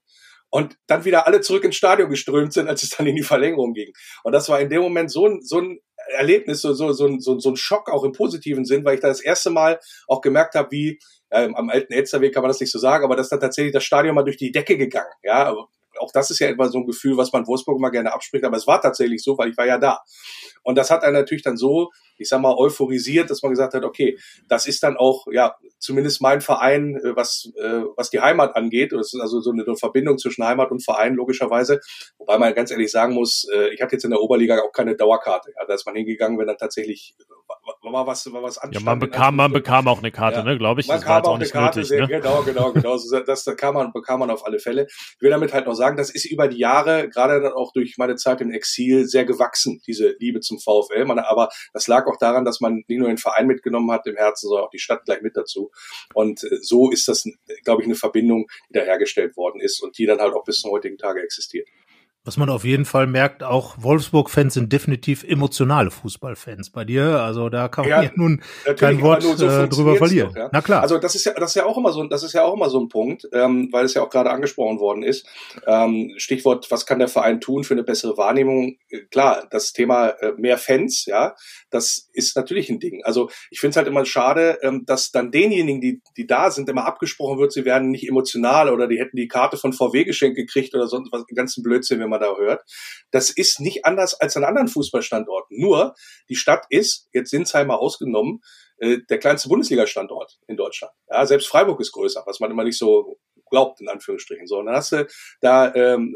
und dann wieder alle zurück ins Stadion geströmt sind, als es dann in die Verlängerung ging. Und das war in dem Moment so ein, so ein Erlebnis, so, so, so, so, so ein Schock auch im positiven Sinn, weil ich da das erste Mal auch gemerkt habe, wie ja, am alten Elsterweg kann man das nicht so sagen, aber das ist dann tatsächlich das Stadion mal durch die Decke gegangen. Ja, auch das ist ja etwa so ein Gefühl, was man Wolfsburg mal gerne abspricht, aber es war tatsächlich so, weil ich war ja da. Und das hat einen natürlich dann so, ich sag mal, euphorisiert, dass man gesagt hat, okay, das ist dann auch, ja, zumindest mein Verein, äh, was, äh, was die Heimat angeht. Das ist also so eine Verbindung zwischen Heimat und Verein, logischerweise. Wobei man ganz ehrlich sagen muss, äh, ich hatte jetzt in der Oberliga auch keine Dauerkarte. Ja, da ist man hingegangen, wenn dann tatsächlich war was, war was anstand. Ja, man bekam, man bekam auch eine Karte, ja. ne, glaube ich. Man das kam auch, eine Karte, nötig, ne? genau, genau, genau. Das, das kam man, bekam man auf alle Fälle. Ich will damit halt noch sagen, das ist über die Jahre, gerade dann auch durch meine Zeit im Exil, sehr gewachsen, diese Liebe zum VfL. Man, aber das lag auch daran, dass man nicht nur den Verein mitgenommen hat im Herzen, sondern auch die Stadt gleich mit dazu. Und äh, so ist das, glaube ich, eine Verbindung, die da hergestellt worden ist und die dann halt auch bis zum heutigen Tage existiert. Was man auf jeden Fall merkt, auch Wolfsburg-Fans sind definitiv emotionale Fußballfans bei dir. Also da kann man ja, ja nun kein Wort so äh, drüber verlieren. Doch, ja? Na klar. Also das ist ja, das ist ja auch immer so, das ist ja auch immer so ein Punkt, ähm, weil es ja auch gerade angesprochen worden ist. Ähm, Stichwort, was kann der Verein tun für eine bessere Wahrnehmung? Äh, klar, das Thema äh, mehr Fans, ja, das ist natürlich ein Ding. Also ich finde es halt immer schade, ähm, dass dann denjenigen, die, die da sind, immer abgesprochen wird, sie werden nicht emotional oder die hätten die Karte von VW geschenkt gekriegt oder sonst was, ganzen Blödsinn, wenn man da hört. Das ist nicht anders als an anderen Fußballstandorten. Nur die Stadt ist, jetzt Sinsheimer ausgenommen, äh, der kleinste Bundesliga-Standort in Deutschland. Ja, selbst Freiburg ist größer, was man immer nicht so glaubt, in Anführungsstrichen. So, und dann hast du da ähm,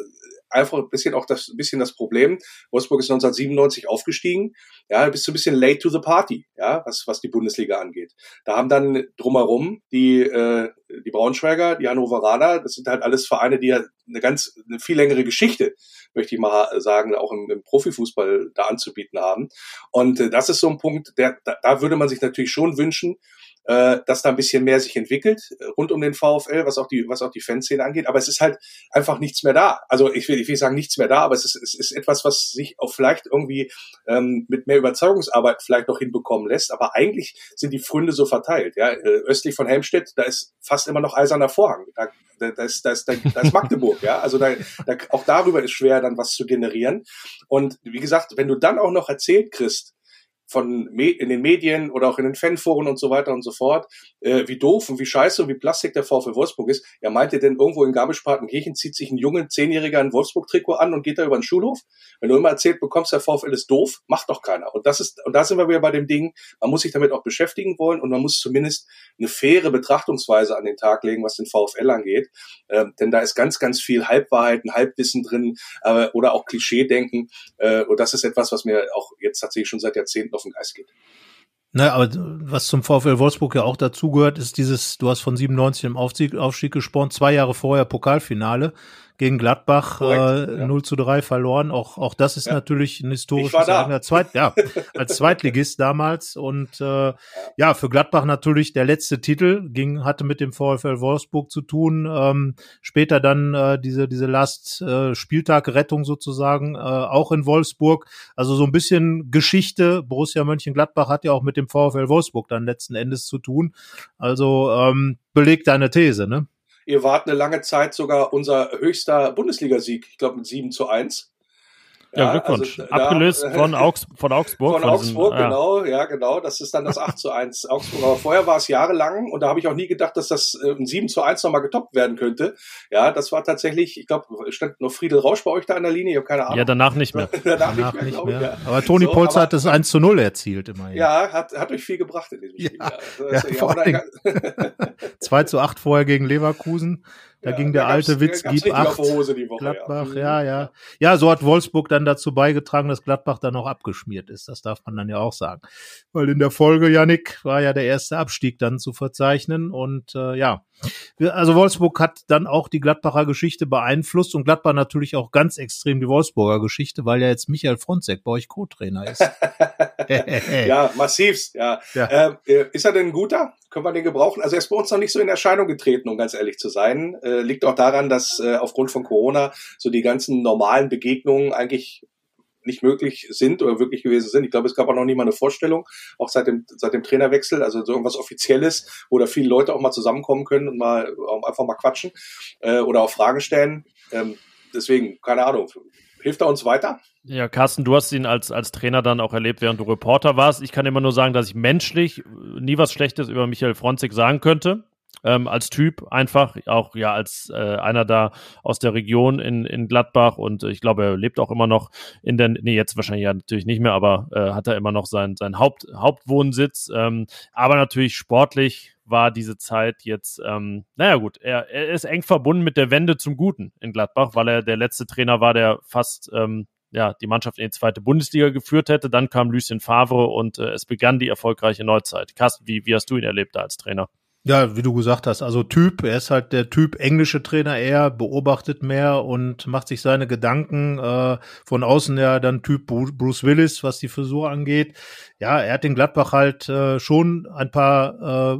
einfach ein bisschen auch das ein bisschen das Problem. Wolfsburg ist 1997 aufgestiegen, ja, bist du ein bisschen late to the party, ja, was was die Bundesliga angeht. Da haben dann drumherum die äh, die Braunschweiger, die Hannoveraner, das sind halt alles Vereine, die ja eine ganz eine viel längere Geschichte, möchte ich mal sagen, auch im, im Profifußball da anzubieten haben. Und äh, das ist so ein Punkt, der da, da würde man sich natürlich schon wünschen, äh, dass da ein bisschen mehr sich entwickelt äh, rund um den VfL, was auch die, was auch die Fanszene angeht. Aber es ist halt einfach nichts mehr da. Also ich will, ich will sagen nichts mehr da, aber es ist, es ist etwas, was sich auch vielleicht irgendwie ähm, mit mehr Überzeugungsarbeit vielleicht noch hinbekommen lässt. Aber eigentlich sind die Fründe so verteilt. Ja, äh, östlich von Helmstedt, da ist fast immer noch eiserner Vorhang. Da, da, ist, da, ist, da, da ist Magdeburg, ja. Also da, da, auch darüber ist schwer, dann was zu generieren. Und wie gesagt, wenn du dann auch noch erzählt kriegst, von in den Medien oder auch in den Fanforen und so weiter und so fort, äh, wie doof und wie scheiße und wie plastik der VfL Wolfsburg ist. Ja, meint ihr denn irgendwo in Garmisch-Partenkirchen zieht sich ein junger Zehnjähriger ein Wolfsburg-Trikot an und geht da über den Schulhof? Wenn du immer erzählt bekommst, der VfL ist doof, macht doch keiner. Und das ist, und da sind wir wieder bei dem Ding, man muss sich damit auch beschäftigen wollen und man muss zumindest eine faire Betrachtungsweise an den Tag legen, was den VfL angeht. Ähm, denn da ist ganz, ganz viel Halbwahrheiten, Halbwissen drin äh, oder auch Klischee-Denken. Äh, und das ist etwas, was mir auch jetzt tatsächlich schon seit Jahrzehnten auf den Geist geht. Na, aber was zum VfL Wolfsburg ja auch dazugehört, ist dieses, du hast von 97 im Aufstieg, Aufstieg gesprochen, zwei Jahre vorher Pokalfinale gegen Gladbach Korrekt, äh, ja. 0 zu 3 verloren. Auch, auch das ist ja. natürlich ein historisches Ereignis. Zweit, ja, als Zweitligist damals. Und äh, ja, für Gladbach natürlich der letzte Titel, ging, hatte mit dem VfL Wolfsburg zu tun. Ähm, später dann äh, diese, diese Last äh, Spieltag-Rettung sozusagen, äh, auch in Wolfsburg. Also so ein bisschen Geschichte. Borussia Mönchengladbach hat ja auch mit dem VfL Wolfsburg dann letzten Endes zu tun. Also ähm, belegt deine These, ne? Ihr wart eine lange Zeit sogar unser höchster Bundesligasieg, ich glaube mit 7 zu 1. Ja, Glückwunsch. Also, Abgelöst da, von, Augs von Augsburg. Von, von Augsburg, diesem, genau, ja. ja, genau. Das ist dann das 8 zu 1 Augsburg. Aber vorher war es jahrelang und da habe ich auch nie gedacht, dass das äh, ein 7 zu 1 nochmal getoppt werden könnte. Ja, das war tatsächlich, ich glaube, stand noch Friedel Rausch bei euch da an der Linie, ich habe keine Ahnung. Ja, danach nicht mehr. danach, danach, nicht mehr, nicht mehr. Aber Toni so, Polzer hat das 1 zu 0 erzielt immerhin. Ja, hat, hat euch viel gebracht in diesem Spiel. Ja, ja, ja, ja 2 zu 8 vorher gegen Leverkusen. Da ja, ging der alte Witz, gib acht, Woche, Gladbach, ja. Mhm. ja, ja. Ja, so hat Wolfsburg dann dazu beigetragen, dass Gladbach dann auch abgeschmiert ist. Das darf man dann ja auch sagen. Weil in der Folge, Janik, war ja der erste Abstieg dann zu verzeichnen. Und äh, ja, also Wolfsburg hat dann auch die Gladbacher Geschichte beeinflusst und Gladbach natürlich auch ganz extrem die Wolfsburger Geschichte, weil ja jetzt Michael Fronzek bei euch Co-Trainer ist. ja, massivst, ja. ja. Ähm, äh, ist er denn ein guter? Können wir den gebrauchen? Also er ist bei uns noch nicht so in Erscheinung getreten, um ganz ehrlich zu sein. Äh, liegt auch daran, dass äh, aufgrund von Corona so die ganzen normalen Begegnungen eigentlich nicht möglich sind oder wirklich gewesen sind. Ich glaube, es gab auch noch nie mal eine Vorstellung, auch seit dem, seit dem Trainerwechsel, also so irgendwas Offizielles, wo da viele Leute auch mal zusammenkommen können und mal einfach mal quatschen äh, oder auch Fragen stellen. Ähm, deswegen, keine Ahnung, hilft er uns weiter? Ja, Carsten, du hast ihn als, als Trainer dann auch erlebt, während du Reporter warst. Ich kann immer nur sagen, dass ich menschlich nie was Schlechtes über Michael Fronzig sagen könnte. Ähm, als Typ einfach, auch ja als äh, einer da aus der Region in, in Gladbach und ich glaube, er lebt auch immer noch in der, nee, jetzt wahrscheinlich ja natürlich nicht mehr, aber äh, hat er immer noch seinen sein Haupt, Hauptwohnsitz. Ähm, aber natürlich sportlich war diese Zeit jetzt, ähm, naja gut, er, er ist eng verbunden mit der Wende zum Guten in Gladbach, weil er der letzte Trainer war, der fast ähm, ja, die Mannschaft in die zweite Bundesliga geführt hätte. Dann kam Lucien Favre und äh, es begann die erfolgreiche Neuzeit. Carsten, wie, wie hast du ihn erlebt da als Trainer? Ja, wie du gesagt hast, also Typ, er ist halt der Typ englische Trainer, er beobachtet mehr und macht sich seine Gedanken. Äh, von außen ja dann Typ Bruce Willis, was die Frisur angeht. Ja, er hat den Gladbach halt äh, schon ein paar äh,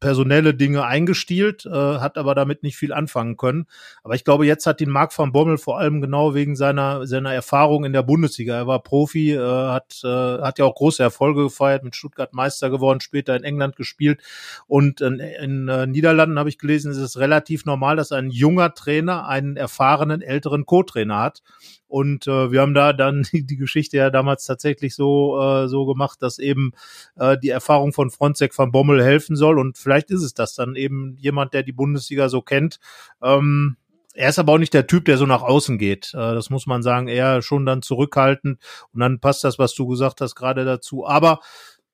personelle Dinge eingestielt, äh, hat aber damit nicht viel anfangen können. Aber ich glaube, jetzt hat ihn Marc van Bommel vor allem genau wegen seiner seiner Erfahrung in der Bundesliga. Er war Profi, äh, hat äh, hat ja auch große Erfolge gefeiert, mit Stuttgart Meister geworden, später in England gespielt und äh, in äh, Niederlanden habe ich gelesen, ist es relativ normal, dass ein junger Trainer einen erfahrenen älteren Co-Trainer hat. Und äh, wir haben da dann die Geschichte ja damals tatsächlich so äh, so gemacht, dass eben äh, die Erfahrung von Fronzek van Bommel helfen soll. Und vielleicht ist es das dann eben jemand, der die Bundesliga so kennt. Ähm, er ist aber auch nicht der Typ, der so nach außen geht. Äh, das muss man sagen. Er schon dann zurückhaltend. Und dann passt das, was du gesagt hast, gerade dazu. Aber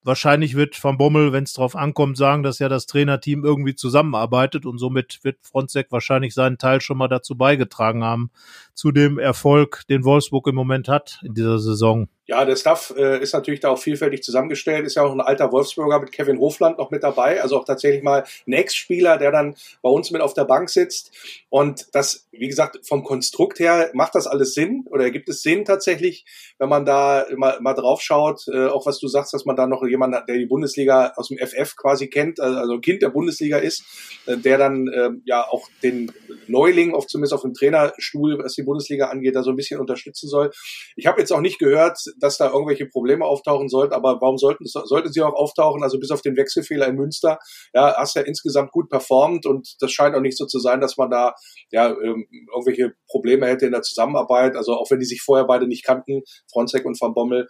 Wahrscheinlich wird Van Bommel, wenn es drauf ankommt, sagen, dass ja das Trainerteam irgendwie zusammenarbeitet und somit wird Fronzek wahrscheinlich seinen Teil schon mal dazu beigetragen haben, zu dem Erfolg, den Wolfsburg im Moment hat in dieser Saison. Ja, der Staff äh, ist natürlich da auch vielfältig zusammengestellt. Ist ja auch ein alter Wolfsburger mit Kevin Hofland noch mit dabei. Also auch tatsächlich mal ein Ex-Spieler, der dann bei uns mit auf der Bank sitzt. Und das, wie gesagt, vom Konstrukt her macht das alles Sinn oder gibt es Sinn tatsächlich, wenn man da mal, mal drauf schaut, äh, auch was du sagst, dass man da noch jemanden hat, der die Bundesliga aus dem FF quasi kennt, also, also Kind der Bundesliga ist, äh, der dann äh, ja auch den Neuling, auf, zumindest auf dem Trainerstuhl, was die Bundesliga angeht, da so ein bisschen unterstützen soll. Ich habe jetzt auch nicht gehört, dass da irgendwelche Probleme auftauchen sollten, aber warum sollten, sollten sie auch auftauchen? Also bis auf den Wechselfehler in Münster, ja, hast ja insgesamt gut performt und das scheint auch nicht so zu sein, dass man da ja ähm, irgendwelche Probleme hätte in der Zusammenarbeit. Also auch wenn die sich vorher beide nicht kannten, Fronzek und Van Bommel,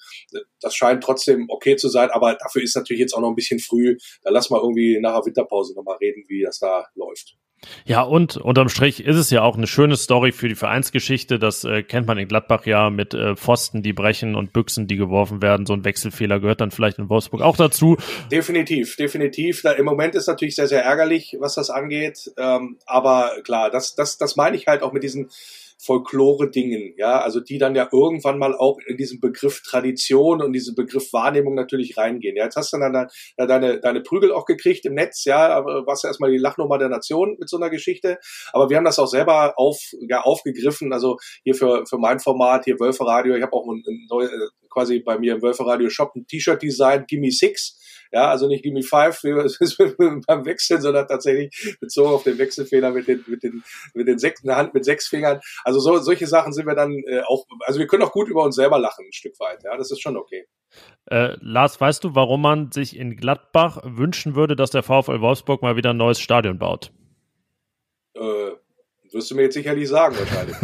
das scheint trotzdem okay zu sein, aber dafür ist natürlich jetzt auch noch ein bisschen früh. Da lass mal irgendwie nach der Winterpause nochmal reden, wie das da läuft. Ja, und unterm Strich ist es ja auch eine schöne Story für die Vereinsgeschichte. Das äh, kennt man in Gladbach ja mit äh, Pfosten, die brechen und Büchsen, die geworfen werden. So ein Wechselfehler gehört dann vielleicht in Wolfsburg auch dazu. Definitiv, definitiv. Da, Im Moment ist natürlich sehr, sehr ärgerlich, was das angeht. Ähm, aber klar, das, das, das meine ich halt auch mit diesen Folklore-Dingen, ja, also die dann ja irgendwann mal auch in diesen Begriff Tradition und diesen Begriff Wahrnehmung natürlich reingehen. Ja, jetzt hast du dann, dann deine, deine Prügel auch gekriegt im Netz, ja, warst ja erstmal die Lachnummer der Nation mit so einer Geschichte. Aber wir haben das auch selber auf, ja, aufgegriffen, also hier für, für mein Format, hier Wölfe Radio, ich habe auch ein, ein neu, äh, quasi bei mir im Wölfe Radio Shop ein T-Shirt design, Gimme Six ja, also nicht Gimme Five beim Wechseln, sondern tatsächlich bezogen auf den Wechselfehler mit den, mit den, mit den sechs, eine Hand mit sechs Fingern. Also so, solche Sachen sind wir dann äh, auch, also wir können auch gut über uns selber lachen, ein Stück weit. Ja, das ist schon okay. Äh, Lars, weißt du, warum man sich in Gladbach wünschen würde, dass der VfL Wolfsburg mal wieder ein neues Stadion baut? Äh, Wirst du mir jetzt sicherlich sagen, wahrscheinlich.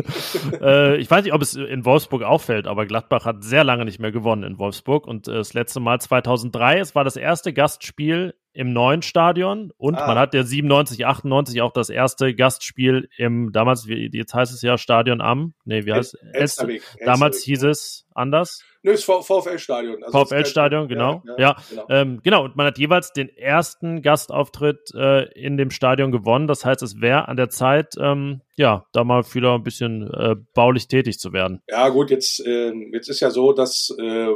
äh, ich weiß nicht, ob es in Wolfsburg auffällt, aber Gladbach hat sehr lange nicht mehr gewonnen in Wolfsburg. Und äh, das letzte Mal 2003, es war das erste Gastspiel im neuen Stadion und ah. man hat ja 97, 98 auch das erste Gastspiel im damals, jetzt heißt es ja Stadion am, nee, wie heißt es? Damals hieß es anders. Nö, das VfL-Stadion. Also VfL-Stadion, genau. Ja, ja, genau. Ähm, genau. Und man hat jeweils den ersten Gastauftritt äh, in dem Stadion gewonnen. Das heißt, es wäre an der Zeit, ähm, ja, da mal wieder ein bisschen äh, baulich tätig zu werden. Ja, gut, jetzt, äh, jetzt ist ja so, dass äh,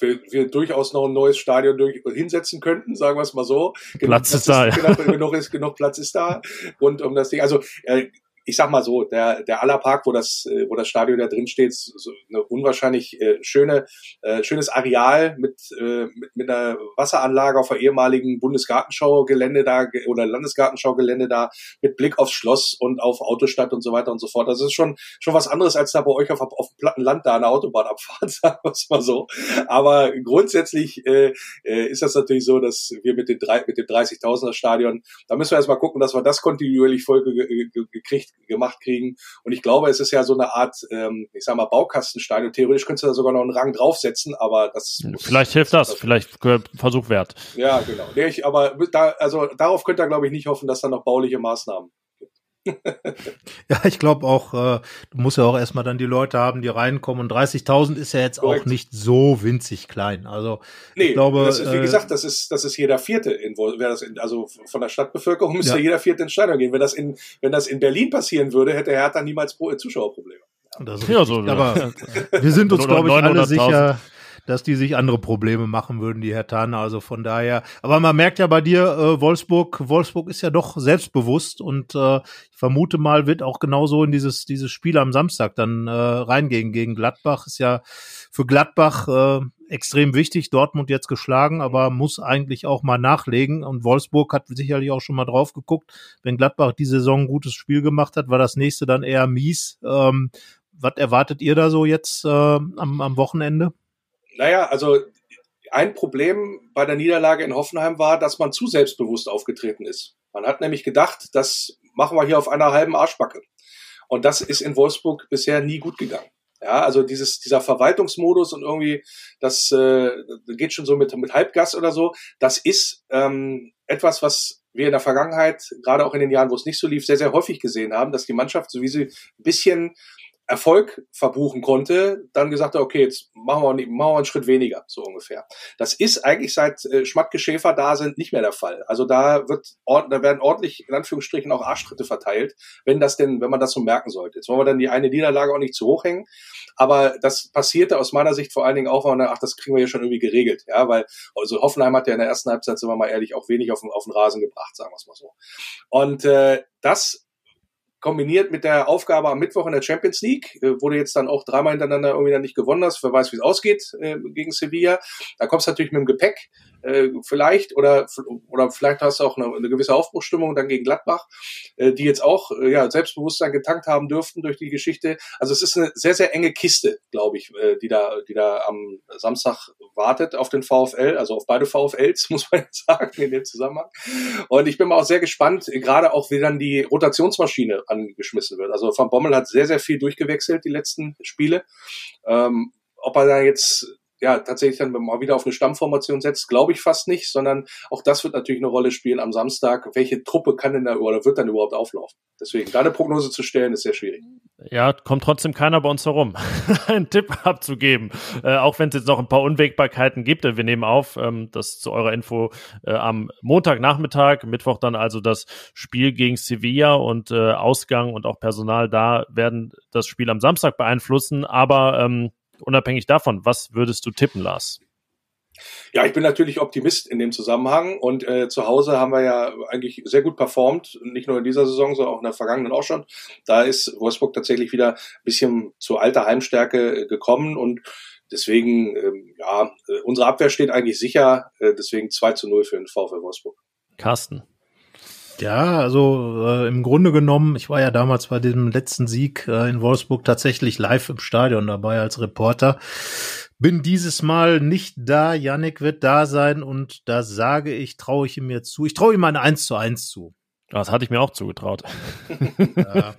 wir, wir durchaus noch ein neues Stadion durch, hinsetzen könnten, sagen wir es mal so. Platz ist da. Ist, ja. genug, genug, ist, genug Platz ist da. Und um das Ding, also äh, ich sag mal so, der, der Allerpark, wo das, äh, wo das Stadion da drin steht, so eine unwahrscheinlich äh, schöne, äh, schönes Areal mit, äh, mit, mit einer Wasseranlage auf der ehemaligen Bundesgartenschau-Gelände da oder Landesgartenschau-Gelände da mit Blick aufs Schloss und auf Autostadt und so weiter und so fort. Das ist schon, schon was anderes, als da bei euch auf, auf dem platten Land da eine Autobahnabfahrt, sagen wir es mal so. Aber grundsätzlich äh, äh, ist das natürlich so, dass wir mit, den drei, mit dem 30.000er Stadion, da müssen wir erstmal gucken, dass wir das kontinuierlich voll gekriegt gemacht kriegen. Und ich glaube, es ist ja so eine Art, ähm, ich sag mal, Baukastenstein. Und theoretisch könntest du da sogar noch einen Rang draufsetzen, aber das. Vielleicht hilft das, das vielleicht Versuch wert. Ja, genau. Nee, ich, aber da, also darauf könnt ihr, glaube ich, nicht hoffen, dass da noch bauliche Maßnahmen ja, ich glaube auch, äh, du musst ja auch erstmal dann die Leute haben, die reinkommen. Und 30.000 ist ja jetzt Korrekt. auch nicht so winzig klein. Also nee, ich glaube, das ist, wie äh, gesagt, das ist das ist jeder Vierte in, das in, also von der Stadtbevölkerung müsste ja. jeder Vierte ins Stadion gehen. Wenn das in wenn das in Berlin passieren würde, hätte Hertha niemals Zuschauerprobleme. Ja, ja so, aber wir sind uns glaube ich alle sicher dass die sich andere Probleme machen würden, die Herr Tane. Also von daher, aber man merkt ja bei dir, äh, Wolfsburg, Wolfsburg ist ja doch selbstbewusst und äh, ich vermute mal, wird auch genauso in dieses, dieses Spiel am Samstag dann äh, reingehen gegen Gladbach. Ist ja für Gladbach äh, extrem wichtig, Dortmund jetzt geschlagen, aber muss eigentlich auch mal nachlegen. Und Wolfsburg hat sicherlich auch schon mal drauf geguckt. Wenn Gladbach die Saison ein gutes Spiel gemacht hat, war das nächste dann eher mies. Ähm, was erwartet ihr da so jetzt äh, am, am Wochenende? Naja, also ein Problem bei der Niederlage in Hoffenheim war, dass man zu selbstbewusst aufgetreten ist. Man hat nämlich gedacht, das machen wir hier auf einer halben Arschbacke. Und das ist in Wolfsburg bisher nie gut gegangen. Ja, also dieses, dieser Verwaltungsmodus und irgendwie, das äh, geht schon so mit, mit Halbgas oder so. Das ist ähm, etwas, was wir in der Vergangenheit, gerade auch in den Jahren, wo es nicht so lief, sehr, sehr häufig gesehen haben, dass die Mannschaft, so wie sie ein bisschen Erfolg verbuchen konnte, dann gesagt hat, okay, jetzt machen wir, machen wir einen Schritt weniger, so ungefähr. Das ist eigentlich seit äh, Schmatke Schäfer da sind nicht mehr der Fall. Also da wird, da werden ordentlich, in Anführungsstrichen, auch Arschtritte verteilt, wenn das denn, wenn man das so merken sollte. Jetzt wollen wir dann die eine Niederlage auch nicht zu hoch hängen. Aber das passierte aus meiner Sicht vor allen Dingen auch, weil man ach, das kriegen wir ja schon irgendwie geregelt. Ja, weil, also Hoffenheim hat ja in der ersten Halbzeit, sind wir mal ehrlich, auch wenig auf den, auf den Rasen gebracht, sagen wir es mal so. Und äh, das kombiniert mit der Aufgabe am Mittwoch in der Champions League, äh, wurde jetzt dann auch dreimal hintereinander irgendwie dann nicht gewonnen hast, wer weiß, wie es ausgeht äh, gegen Sevilla. Da kommst du natürlich mit dem Gepäck äh, vielleicht oder oder vielleicht hast du auch eine, eine gewisse Aufbruchstimmung dann gegen Gladbach, äh, die jetzt auch äh, ja Selbstbewusstsein getankt haben dürften durch die Geschichte. Also es ist eine sehr sehr enge Kiste, glaube ich, äh, die da die da am Samstag wartet auf den VfL, also auf beide VfLs muss man jetzt sagen in dem Zusammenhang. Und ich bin mal auch sehr gespannt, gerade auch wie dann die Rotationsmaschine angeschmissen wird. Also Van Bommel hat sehr, sehr viel durchgewechselt, die letzten Spiele. Ähm, ob er da jetzt ja tatsächlich dann mal wieder auf eine Stammformation setzt, glaube ich fast nicht, sondern auch das wird natürlich eine Rolle spielen am Samstag. Welche Truppe kann denn da oder wird dann überhaupt auflaufen? Deswegen, da eine Prognose zu stellen, ist sehr schwierig. Ja, kommt trotzdem keiner bei uns herum, einen Tipp abzugeben. Äh, auch wenn es jetzt noch ein paar Unwägbarkeiten gibt. Wir nehmen auf, ähm, das zu eurer Info äh, am Montagnachmittag, Mittwoch dann also das Spiel gegen Sevilla und äh, Ausgang und auch Personal da werden das Spiel am Samstag beeinflussen. Aber ähm, unabhängig davon, was würdest du tippen, Lars? Ja, ich bin natürlich Optimist in dem Zusammenhang und äh, zu Hause haben wir ja eigentlich sehr gut performt, nicht nur in dieser Saison, sondern auch in der vergangenen auch schon. Da ist Wolfsburg tatsächlich wieder ein bisschen zu alter Heimstärke äh, gekommen und deswegen, ähm, ja, äh, unsere Abwehr steht eigentlich sicher, äh, deswegen 2 zu 0 für den VfL Wolfsburg. Carsten. Ja, also äh, im Grunde genommen, ich war ja damals bei dem letzten Sieg äh, in Wolfsburg tatsächlich live im Stadion dabei als Reporter. Bin dieses Mal nicht da, Yannick wird da sein und da sage ich, traue ich ihm jetzt zu. Ich traue ihm ein 1 zu 1 zu. Das hatte ich mir auch zugetraut. Ja,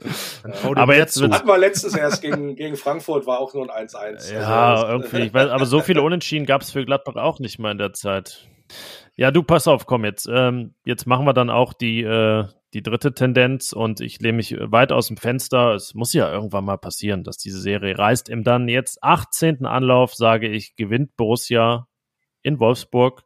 aber jetzt zu. hatten wir letztes erst gegen, gegen Frankfurt, war auch nur ein 1-1. Ja, also, irgendwie. Ich weiß, aber so viele Unentschieden gab es für Gladbach auch nicht mal in der Zeit. Ja, du, pass auf, komm jetzt. Ähm, jetzt machen wir dann auch die, äh, die dritte Tendenz und ich lehne mich weit aus dem Fenster. Es muss ja irgendwann mal passieren, dass diese Serie reißt. Im dann jetzt 18. Anlauf, sage ich, gewinnt Borussia in Wolfsburg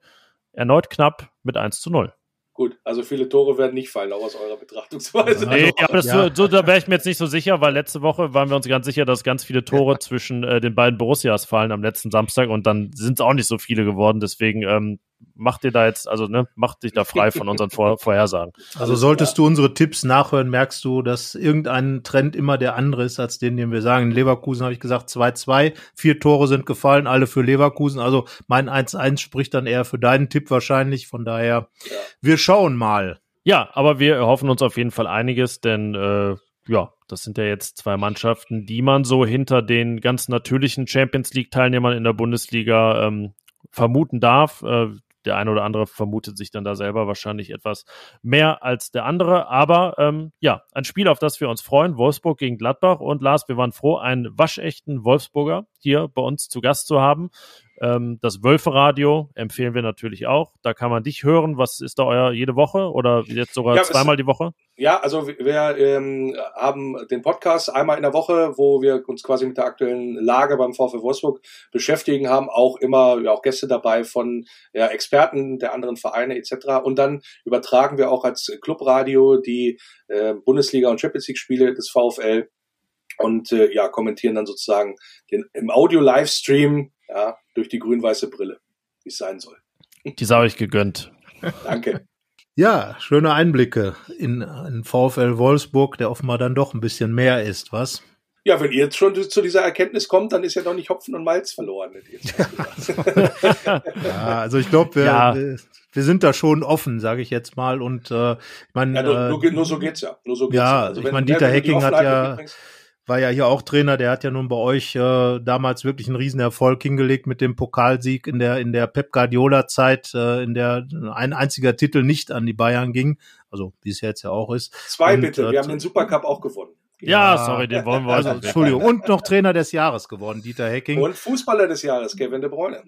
erneut knapp mit 1 zu 0. Gut, also viele Tore werden nicht fallen, auch aus eurer Betrachtungsweise. Nee, aber das ja. so, da wäre ich mir jetzt nicht so sicher, weil letzte Woche waren wir uns ganz sicher, dass ganz viele Tore zwischen äh, den beiden Borussias fallen am letzten Samstag und dann sind es auch nicht so viele geworden. Deswegen ähm, mach dir da jetzt, also ne, mach dich da frei von unseren Vor Vorhersagen. Also solltest du unsere Tipps nachhören, merkst du, dass irgendein Trend immer der andere ist als den, den wir sagen. In Leverkusen habe ich gesagt 2-2, vier Tore sind gefallen, alle für Leverkusen. Also mein 1-1 spricht dann eher für deinen Tipp wahrscheinlich. Von daher, ja. wir schauen mal. Ja, aber wir erhoffen uns auf jeden Fall einiges, denn äh, ja, das sind ja jetzt zwei Mannschaften, die man so hinter den ganz natürlichen Champions League-Teilnehmern in der Bundesliga ähm, vermuten darf. Äh, der eine oder andere vermutet sich dann da selber wahrscheinlich etwas mehr als der andere. Aber ähm, ja, ein Spiel, auf das wir uns freuen. Wolfsburg gegen Gladbach. Und Lars, wir waren froh, einen waschechten Wolfsburger hier bei uns zu Gast zu haben. Ähm, das Wölfe-Radio empfehlen wir natürlich auch. Da kann man dich hören. Was ist da euer jede Woche oder jetzt sogar ja, zweimal die Woche? Ja, also wir ähm, haben den Podcast einmal in der Woche, wo wir uns quasi mit der aktuellen Lage beim VfL Wolfsburg beschäftigen, haben auch immer ja, auch Gäste dabei von ja, Experten der anderen Vereine etc. Und dann übertragen wir auch als Clubradio die äh, Bundesliga und Champions League Spiele des VfL und äh, ja kommentieren dann sozusagen den im Audio Livestream ja, durch die grün-weiße Brille, wie es sein soll. Die sei euch gegönnt. Danke. Ja, schöne Einblicke in, in VfL Wolfsburg, der offenbar dann doch ein bisschen mehr ist, was? Ja, wenn ihr jetzt schon zu dieser Erkenntnis kommt, dann ist ja noch nicht Hopfen und Malz verloren. ja, also ich glaube, wir, ja. wir, sind da schon offen, sage ich jetzt mal. Und äh, ich meine, ja, nur, nur, nur, so geht's ja. Nur so geht's ja, also, ich meine, Dieter Hecking hat ja. Mitbringst, war ja hier auch Trainer, der hat ja nun bei euch äh, damals wirklich einen Riesenerfolg hingelegt mit dem Pokalsieg in der in der Pep Guardiola Zeit, äh, in der ein einziger Titel nicht an die Bayern ging, also wie es jetzt ja auch ist. Zwei Und, bitte, äh, wir haben den Supercup auch gewonnen. Ja, sorry, den wollen wir also, Entschuldigung. Und noch Trainer des Jahres geworden, Dieter Hecking. Und Fußballer des Jahres, Kevin De Bruyne.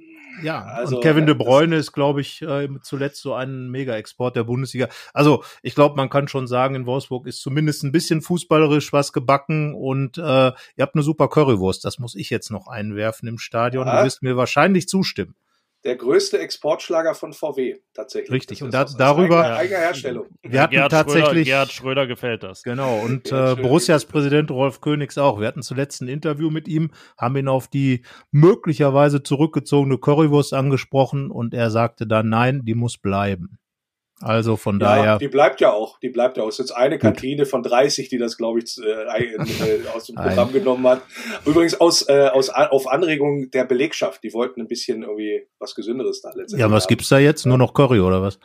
Ja, also, und Kevin De Bruyne ist, glaube ich, äh, zuletzt so ein Mega-Export der Bundesliga. Also ich glaube, man kann schon sagen, in Wolfsburg ist zumindest ein bisschen fußballerisch was gebacken und äh, ihr habt eine super Currywurst. Das muss ich jetzt noch einwerfen im Stadion. Ja. Du wirst mir wahrscheinlich zustimmen der größte Exportschlager von VW tatsächlich. Richtig, und da, darüber eigene, eigene Herstellung. Wir hatten Gerhard tatsächlich Schröder, Gerhard Schröder gefällt das. Genau und äh, Borussias Präsident Rolf Königs auch. Wir hatten zuletzt ein Interview mit ihm, haben ihn auf die möglicherweise zurückgezogene Currywurst angesprochen und er sagte dann nein, die muss bleiben. Also von ja, daher. Die bleibt ja auch. Die bleibt ja auch. Es ist jetzt eine Kantine von 30, die das, glaube ich, äh, äh, aus dem Programm genommen hat. Übrigens aus, äh, aus, auf Anregung der Belegschaft. Die wollten ein bisschen irgendwie was Gesünderes da letztendlich. Ja, was haben. gibt's da jetzt? Nur noch Curry oder was?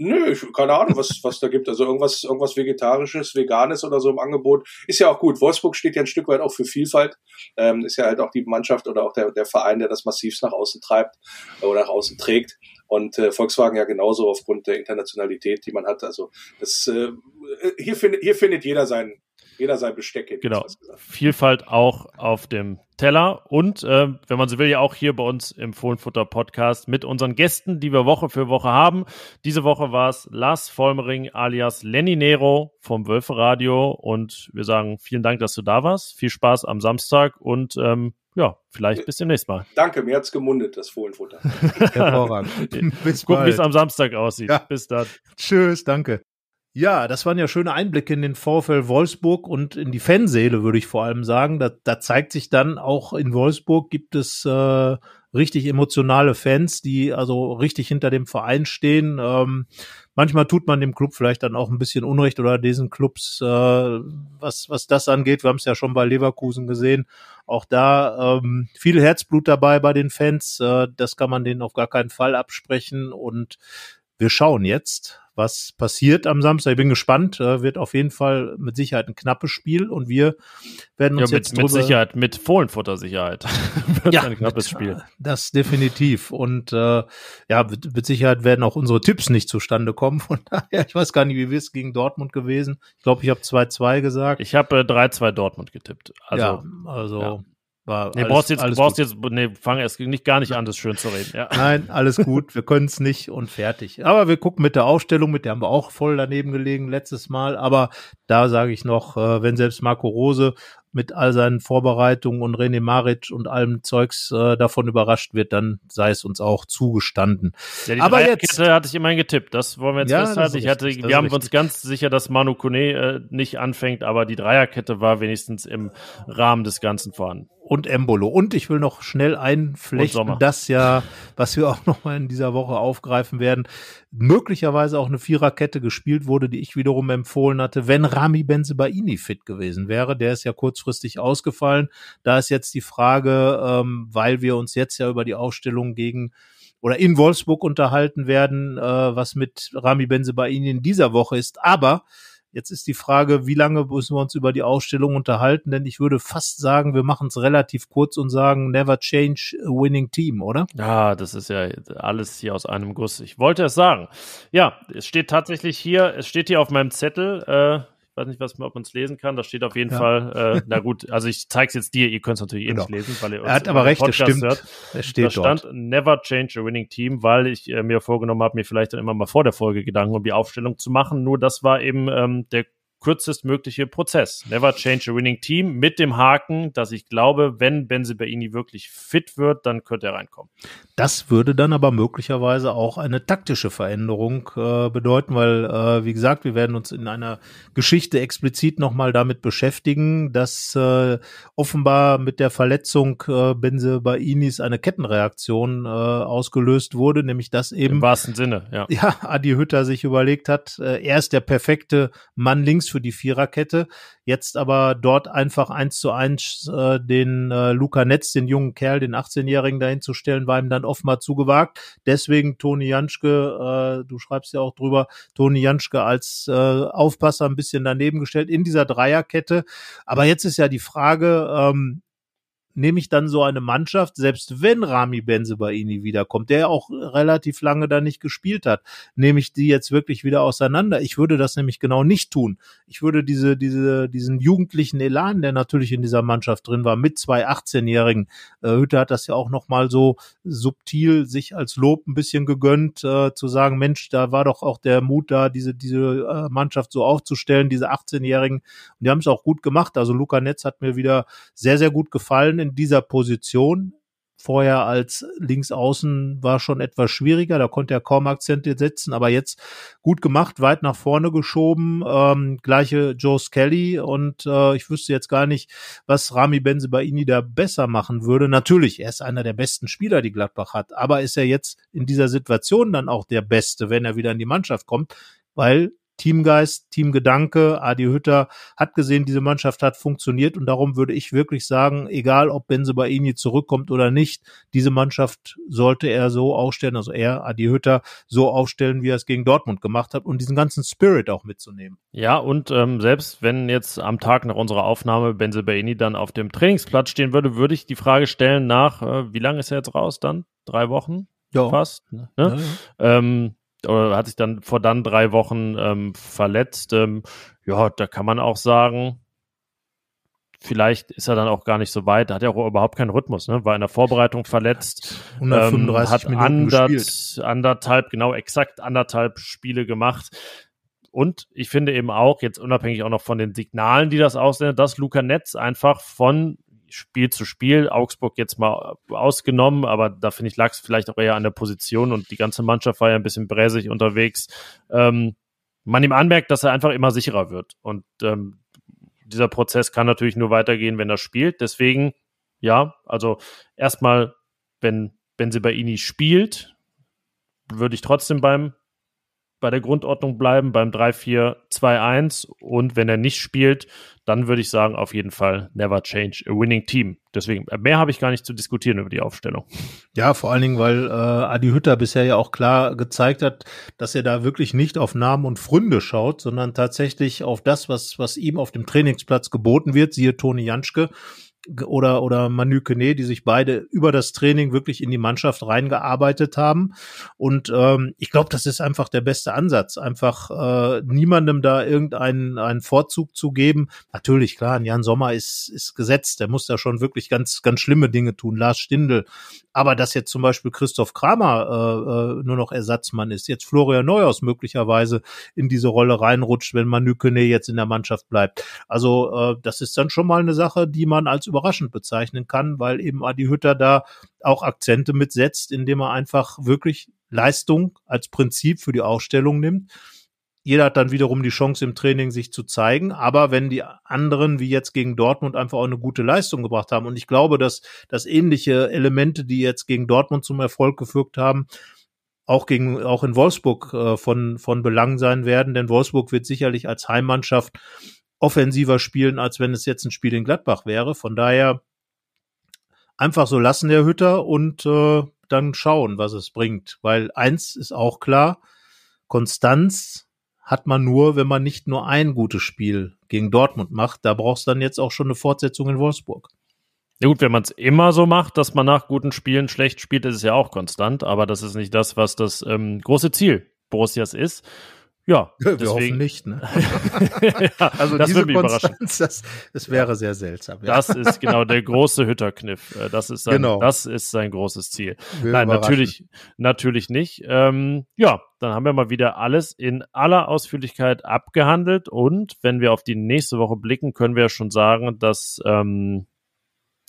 Nö, ich, keine Ahnung, was, was da gibt. Also irgendwas, irgendwas Vegetarisches, Veganes oder so im Angebot. Ist ja auch gut. Wolfsburg steht ja ein Stück weit auch für Vielfalt. Ähm, ist ja halt auch die Mannschaft oder auch der, der Verein, der das massivst nach außen treibt oder nach außen trägt. Und äh, Volkswagen ja genauso aufgrund der Internationalität, die man hat. Also das äh, hier findet hier findet jeder sein jeder sein Besteck. Genau. Vielfalt auch auf dem Teller und, äh, wenn man so will, ja auch hier bei uns im Fohlenfutter Podcast mit unseren Gästen, die wir Woche für Woche haben. Diese Woche war es Lars Vollmering alias Lenny Nero vom Wölfe Radio und wir sagen vielen Dank, dass du da warst. Viel Spaß am Samstag und ähm, ja, vielleicht bis demnächst mal. Danke, mir hat's gemundet, das Fohlenfutter. Hervorragend. bis Gucken, wie es am Samstag aussieht. Ja. Bis dann. Tschüss, danke. Ja, das waren ja schöne Einblicke in den VfL Wolfsburg und in die Fanseele, würde ich vor allem sagen. Da, da zeigt sich dann auch in Wolfsburg gibt es äh, richtig emotionale Fans, die also richtig hinter dem Verein stehen. Ähm, manchmal tut man dem Club vielleicht dann auch ein bisschen Unrecht oder diesen Clubs, äh, was, was das angeht. Wir haben es ja schon bei Leverkusen gesehen. Auch da ähm, viel Herzblut dabei bei den Fans. Äh, das kann man denen auf gar keinen Fall absprechen. Und wir schauen jetzt, was passiert am Samstag. Ich bin gespannt. Äh, wird auf jeden Fall mit Sicherheit ein knappes Spiel und wir werden uns ja, mit, jetzt mit Sicherheit, mit Fohlenfutter-Sicherheit wird ja, ein knappes mit, Spiel. Das definitiv. Und äh, ja, mit, mit Sicherheit werden auch unsere Tipps nicht zustande kommen. Von daher, ich weiß gar nicht, wie wir es gegen Dortmund gewesen. Ich glaube, ich habe 2-2 gesagt. Ich habe äh, 3-2 Dortmund getippt. Also, ja, also ja. War Nee, alles, brauchst jetzt, brauchst gut. jetzt, nee, fang erst nicht gar nicht an, das schön zu reden. Ja. Nein, alles gut. Wir können es nicht und fertig. Aber wir gucken mit der Aufstellung, mit der haben wir auch voll daneben gelegen letztes Mal. Aber da sage ich noch, äh, wenn selbst Marco Rose mit all seinen Vorbereitungen und René Maric und allem Zeugs äh, davon überrascht wird, dann sei es uns auch zugestanden. Ja, die Aber Dreierkette jetzt- hatte ich immerhin getippt. Das wollen wir jetzt Ja, festhalten. Ich hatte, richtig, wir haben uns richtig. ganz sicher, dass Manu Kone äh, nicht anfängt, aber die Dreierkette war wenigstens im Rahmen des Ganzen vorhanden. Und Embolo. Und ich will noch schnell einflechten, Sommer. das ja, was wir auch noch mal in dieser Woche aufgreifen werden, möglicherweise auch eine Viererkette gespielt wurde, die ich wiederum empfohlen hatte, wenn Rami Benzebaini fit gewesen wäre. Der ist ja kurzfristig ausgefallen. Da ist jetzt die Frage, ähm, weil wir uns jetzt ja über die Aufstellung gegen oder in Wolfsburg unterhalten werden, äh, was mit Rami Benzebaini in dieser Woche ist. Aber Jetzt ist die Frage, wie lange müssen wir uns über die Ausstellung unterhalten? Denn ich würde fast sagen, wir machen es relativ kurz und sagen, never change a winning team, oder? Ja, das ist ja alles hier aus einem Guss. Ich wollte es sagen. Ja, es steht tatsächlich hier, es steht hier auf meinem Zettel, äh, weiß nicht, was, ob man es lesen kann, da steht auf jeden Ja. Fall, äh, na gut, also ich zeige es jetzt dir, ihr könnt es natürlich eh Genau. nicht lesen, weil ihr Er hat uns aber recht, das Podcast stimmt. hört. Es Da steht stand dort. Never Change a Winning Team, weil ich äh, mir vorgenommen habe, mir vielleicht dann immer mal vor der Folge Gedanken um die Aufstellung zu machen. Nur das war eben ähm, der kürzestmögliche Prozess. Never change a winning team mit dem Haken, dass ich glaube, wenn Benzebaini wirklich fit wird, dann könnte er reinkommen. Das würde dann aber möglicherweise auch eine taktische Veränderung äh, bedeuten, weil, äh, wie gesagt, wir werden uns in einer Geschichte explizit nochmal damit beschäftigen, dass äh, offenbar mit der Verletzung äh, Benzebainis eine Kettenreaktion äh, ausgelöst wurde, nämlich dass Im eben wahrsten Sinne, ja. ja, Adi Hütter sich überlegt hat, äh, er ist der perfekte Mann links für die Viererkette, jetzt aber dort einfach eins zu eins äh, den äh, Luca Netz, den jungen Kerl, den 18-Jährigen dahin zu stellen, war ihm dann offenbar zu gewagt. Deswegen Toni Janschke, äh, du schreibst ja auch drüber, Toni Janschke als äh, Aufpasser ein bisschen daneben gestellt in dieser Dreierkette. Aber jetzt ist ja die Frage, ähm, nehme ich dann so eine Mannschaft, selbst wenn Rami Benzebaini wiederkommt, der auch relativ lange da nicht gespielt hat, nehme ich die jetzt wirklich wieder auseinander. Ich würde das nämlich genau nicht tun. Ich würde diese, diese, diesen jugendlichen Elan, der natürlich in dieser Mannschaft drin war, mit zwei 18-Jährigen, äh, Hütte hat das ja auch nochmal so subtil sich als Lob ein bisschen gegönnt, äh, zu sagen, Mensch, da war doch auch der Mut da, diese, diese äh, Mannschaft so aufzustellen, diese 18-Jährigen. Und die haben es auch gut gemacht. Also Luca Netz hat mir wieder sehr, sehr gut gefallen in dieser Position. Vorher als Linksaußen war schon etwas schwieriger, da konnte er kaum Akzente setzen, aber jetzt gut gemacht, weit nach vorne geschoben, ähm, gleiche Joe Skelly und äh, ich wüsste jetzt gar nicht, was Rami Benzebaini da besser machen würde. Natürlich, er ist einer der besten Spieler, die Gladbach hat, aber ist er jetzt in dieser Situation dann auch der Beste, wenn er wieder in die Mannschaft kommt, weil Teamgeist, Teamgedanke, Adi Hütter hat gesehen, diese Mannschaft hat funktioniert und darum würde ich wirklich sagen, egal ob Benzebaini zurückkommt oder nicht, diese Mannschaft sollte er so aufstellen, also er, Adi Hütter, so aufstellen, wie er es gegen Dortmund gemacht hat und diesen ganzen Spirit auch mitzunehmen. Ja, und ähm, selbst wenn jetzt am Tag nach unserer Aufnahme Benzebaini dann auf dem Trainingsplatz stehen würde, würde ich die Frage stellen nach, äh, wie lange ist er jetzt raus dann? Drei Wochen Ja. fast? Ne? Ja, ja. Ähm, oder hat sich dann vor dann drei Wochen ähm, verletzt. Ähm, ja, da kann man auch sagen, vielleicht ist er dann auch gar nicht so weit. Da hat er auch überhaupt keinen Rhythmus, ne? War in der Vorbereitung verletzt. 135 ähm, hat Minuten anderthalb, genau exakt anderthalb Spiele gemacht. Und ich finde eben auch, jetzt unabhängig auch noch von den Signalen, die das aussendet, dass Luca Netz einfach von Spiel zu Spiel, Augsburg jetzt mal ausgenommen, aber da finde ich, lag es vielleicht auch eher an der Position und die ganze Mannschaft war ja ein bisschen bräsig unterwegs. Ähm, man ihm anmerkt, dass er einfach immer sicherer wird. Und ähm, dieser Prozess kann natürlich nur weitergehen, wenn er spielt. Deswegen, ja, also erstmal, wenn Benzebaini spielt, würde ich trotzdem beim bei der Grundordnung bleiben, beim 3-4-2-1 und wenn er nicht spielt, dann würde ich sagen, auf jeden Fall never change a winning team. Deswegen, äh, mehr habe ich gar nicht zu diskutieren über die Aufstellung. Ja, vor allen Dingen, weil äh, Adi Hütter bisher ja auch klar gezeigt hat, dass er da wirklich nicht auf Namen und Fründe schaut, sondern tatsächlich auf das, was, was ihm auf dem Trainingsplatz geboten wird, siehe Toni Janschke oder, oder Manu Kene, die sich beide über das Training wirklich in die Mannschaft reingearbeitet haben. Und ähm, ich glaube, das ist einfach der beste Ansatz, einfach äh, niemandem da irgendeinen einen Vorzug zu geben. Natürlich, klar, Jan Sommer ist, ist gesetzt, der muss da schon wirklich ganz, ganz schlimme Dinge tun. Lars Stindl aber dass jetzt zum Beispiel Christoph Kramer äh, äh, nur noch Ersatzmann ist, jetzt Florian Neuhaus möglicherweise in diese Rolle reinrutscht, wenn Manu Kone jetzt in der Mannschaft bleibt. Also äh, das ist dann schon mal eine Sache, die man als überraschend bezeichnen kann, weil eben Adi Hütter da auch Akzente mitsetzt, indem er einfach wirklich Leistung als Prinzip für die Ausstellung nimmt jeder hat dann wiederum die Chance im Training, sich zu zeigen. Aber wenn die anderen, wie jetzt gegen Dortmund, einfach auch eine gute Leistung gebracht haben, und ich glaube, dass, dass ähnliche Elemente, die jetzt gegen Dortmund zum Erfolg geführt haben, auch gegen, auch in Wolfsburg äh, von, von Belang sein werden, denn Wolfsburg wird sicherlich als Heimmannschaft offensiver spielen, als wenn es jetzt ein Spiel in Gladbach wäre. Von daher einfach so lassen, der Hütter, und äh, dann schauen, was es bringt. Weil eins ist auch klar, Konstanz hat man nur, wenn man nicht nur ein gutes Spiel gegen Dortmund macht. Da brauchst du dann jetzt auch schon eine Fortsetzung in Wolfsburg. Ja gut, wenn man es immer so macht, dass man nach guten Spielen schlecht spielt, ist es ja auch konstant, aber das ist nicht das, was das ähm, große Ziel Borussias ist. Ja, wir deswegen. hoffen nicht. Ne? ja, also das diese Konstanz, das, das wäre sehr seltsam. Ja. Das ist genau der große Hütterkniff. Äh, das ist sein, genau. das ist sein großes Ziel. Wir Nein, natürlich, natürlich nicht. Ähm, ja, dann haben wir mal wieder alles in aller Ausführlichkeit abgehandelt und wenn wir auf die nächste Woche blicken, können wir schon sagen, dass ähm,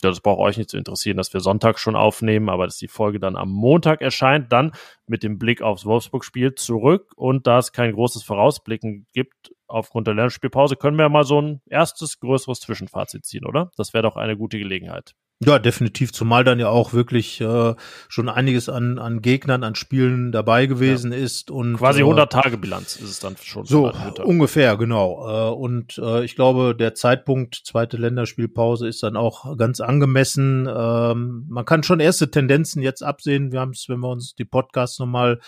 ja, das braucht euch nicht zu interessieren, dass wir Sonntag schon aufnehmen, aber dass die Folge dann am Montag erscheint, dann mit dem Blick aufs Wolfsburg-Spiel zurück und da es kein großes Vorausblicken gibt aufgrund der Lernspielpause, können wir mal so ein erstes größeres Zwischenfazit ziehen, oder? Das wäre doch eine gute Gelegenheit. Ja, definitiv, zumal dann ja auch wirklich äh, schon einiges an, an Gegnern, an Spielen dabei gewesen ja. ist. und Quasi 100 Tage Bilanz ist es dann schon. So, ungefähr, genau. Äh, und äh, ich glaube, der Zeitpunkt, zweite Länderspielpause, ist dann auch ganz angemessen. Ähm, man kann schon erste Tendenzen jetzt absehen. Wir haben es, wenn wir uns die Podcasts nochmal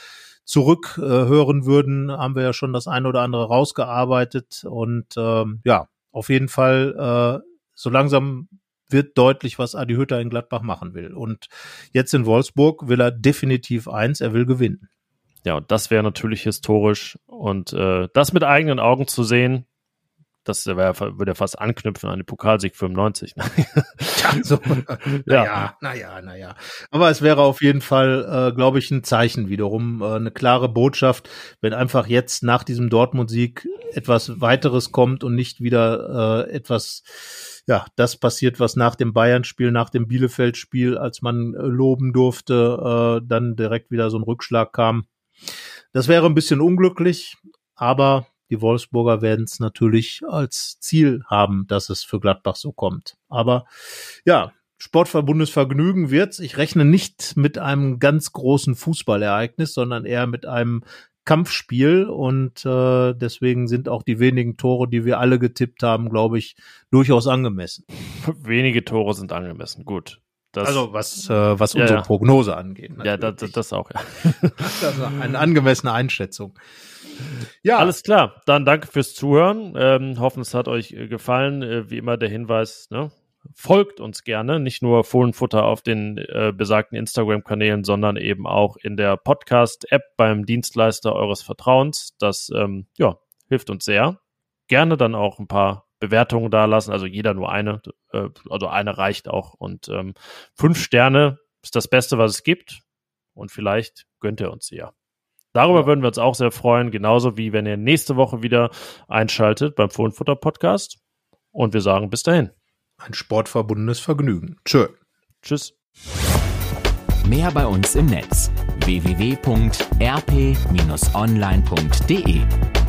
zurück äh, hören würden, haben wir ja schon das eine oder andere rausgearbeitet. Und ähm, ja, auf jeden Fall äh, so langsam wird deutlich, was Adi Hütter in Gladbach machen will. Und jetzt in Wolfsburg will er definitiv eins, er will gewinnen. Ja, und das wäre natürlich historisch. Und äh, das mit eigenen Augen zu sehen, das wär, würde fast anknüpfen an den Pokalsieg 95. ja, so, naja, naja, naja. Aber es wäre auf jeden Fall, äh, glaube ich, ein Zeichen wiederum, äh, eine klare Botschaft, wenn einfach jetzt nach diesem Dortmund-Sieg etwas weiteres kommt und nicht wieder äh, etwas ja, das passiert, was nach dem Bayern-Spiel, nach dem Bielefeld-Spiel, als man äh, loben durfte, äh, dann direkt wieder so ein Rückschlag kam. Das wäre ein bisschen unglücklich, aber die Wolfsburger werden es natürlich als Ziel haben, dass es für Gladbach so kommt. Aber ja, Sportverbundesvergnügen wird's. Ich rechne nicht mit einem ganz großen Fußballereignis, sondern eher mit einem Kampfspiel und äh, deswegen sind auch die wenigen Tore, die wir alle getippt haben, glaube ich, durchaus angemessen. Wenige Tore sind angemessen, gut. Das, also was, äh, was unsere ja. Prognose angeht. Natürlich. Ja, das, das auch, ja. das ist eine angemessene Einschätzung. Ja. Alles klar. Dann danke fürs Zuhören. Ähm, hoffen, es hat euch äh, gefallen. Äh, wie immer der Hinweis, ne? folgt uns gerne, nicht nur Fohlenfutter auf den äh, besagten Instagram-Kanälen, sondern eben auch in der Podcast-App beim Dienstleister eures Vertrauens. Das ähm, ja, hilft uns sehr. Gerne dann auch ein paar Bewertungen da lassen, also jeder nur eine, äh, also eine reicht auch. Und ähm, fünf Sterne ist das Beste, was es gibt. Und vielleicht gönnt ihr uns sie ja. Darüber ja. würden wir uns auch sehr freuen, genauso wie wenn ihr nächste Woche wieder einschaltet beim Fohlenfutter Podcast. Und wir sagen bis dahin ein sportverbundenes Vergnügen. Tschö. Tschüss. Mehr bei uns im Netz www.rp-online.de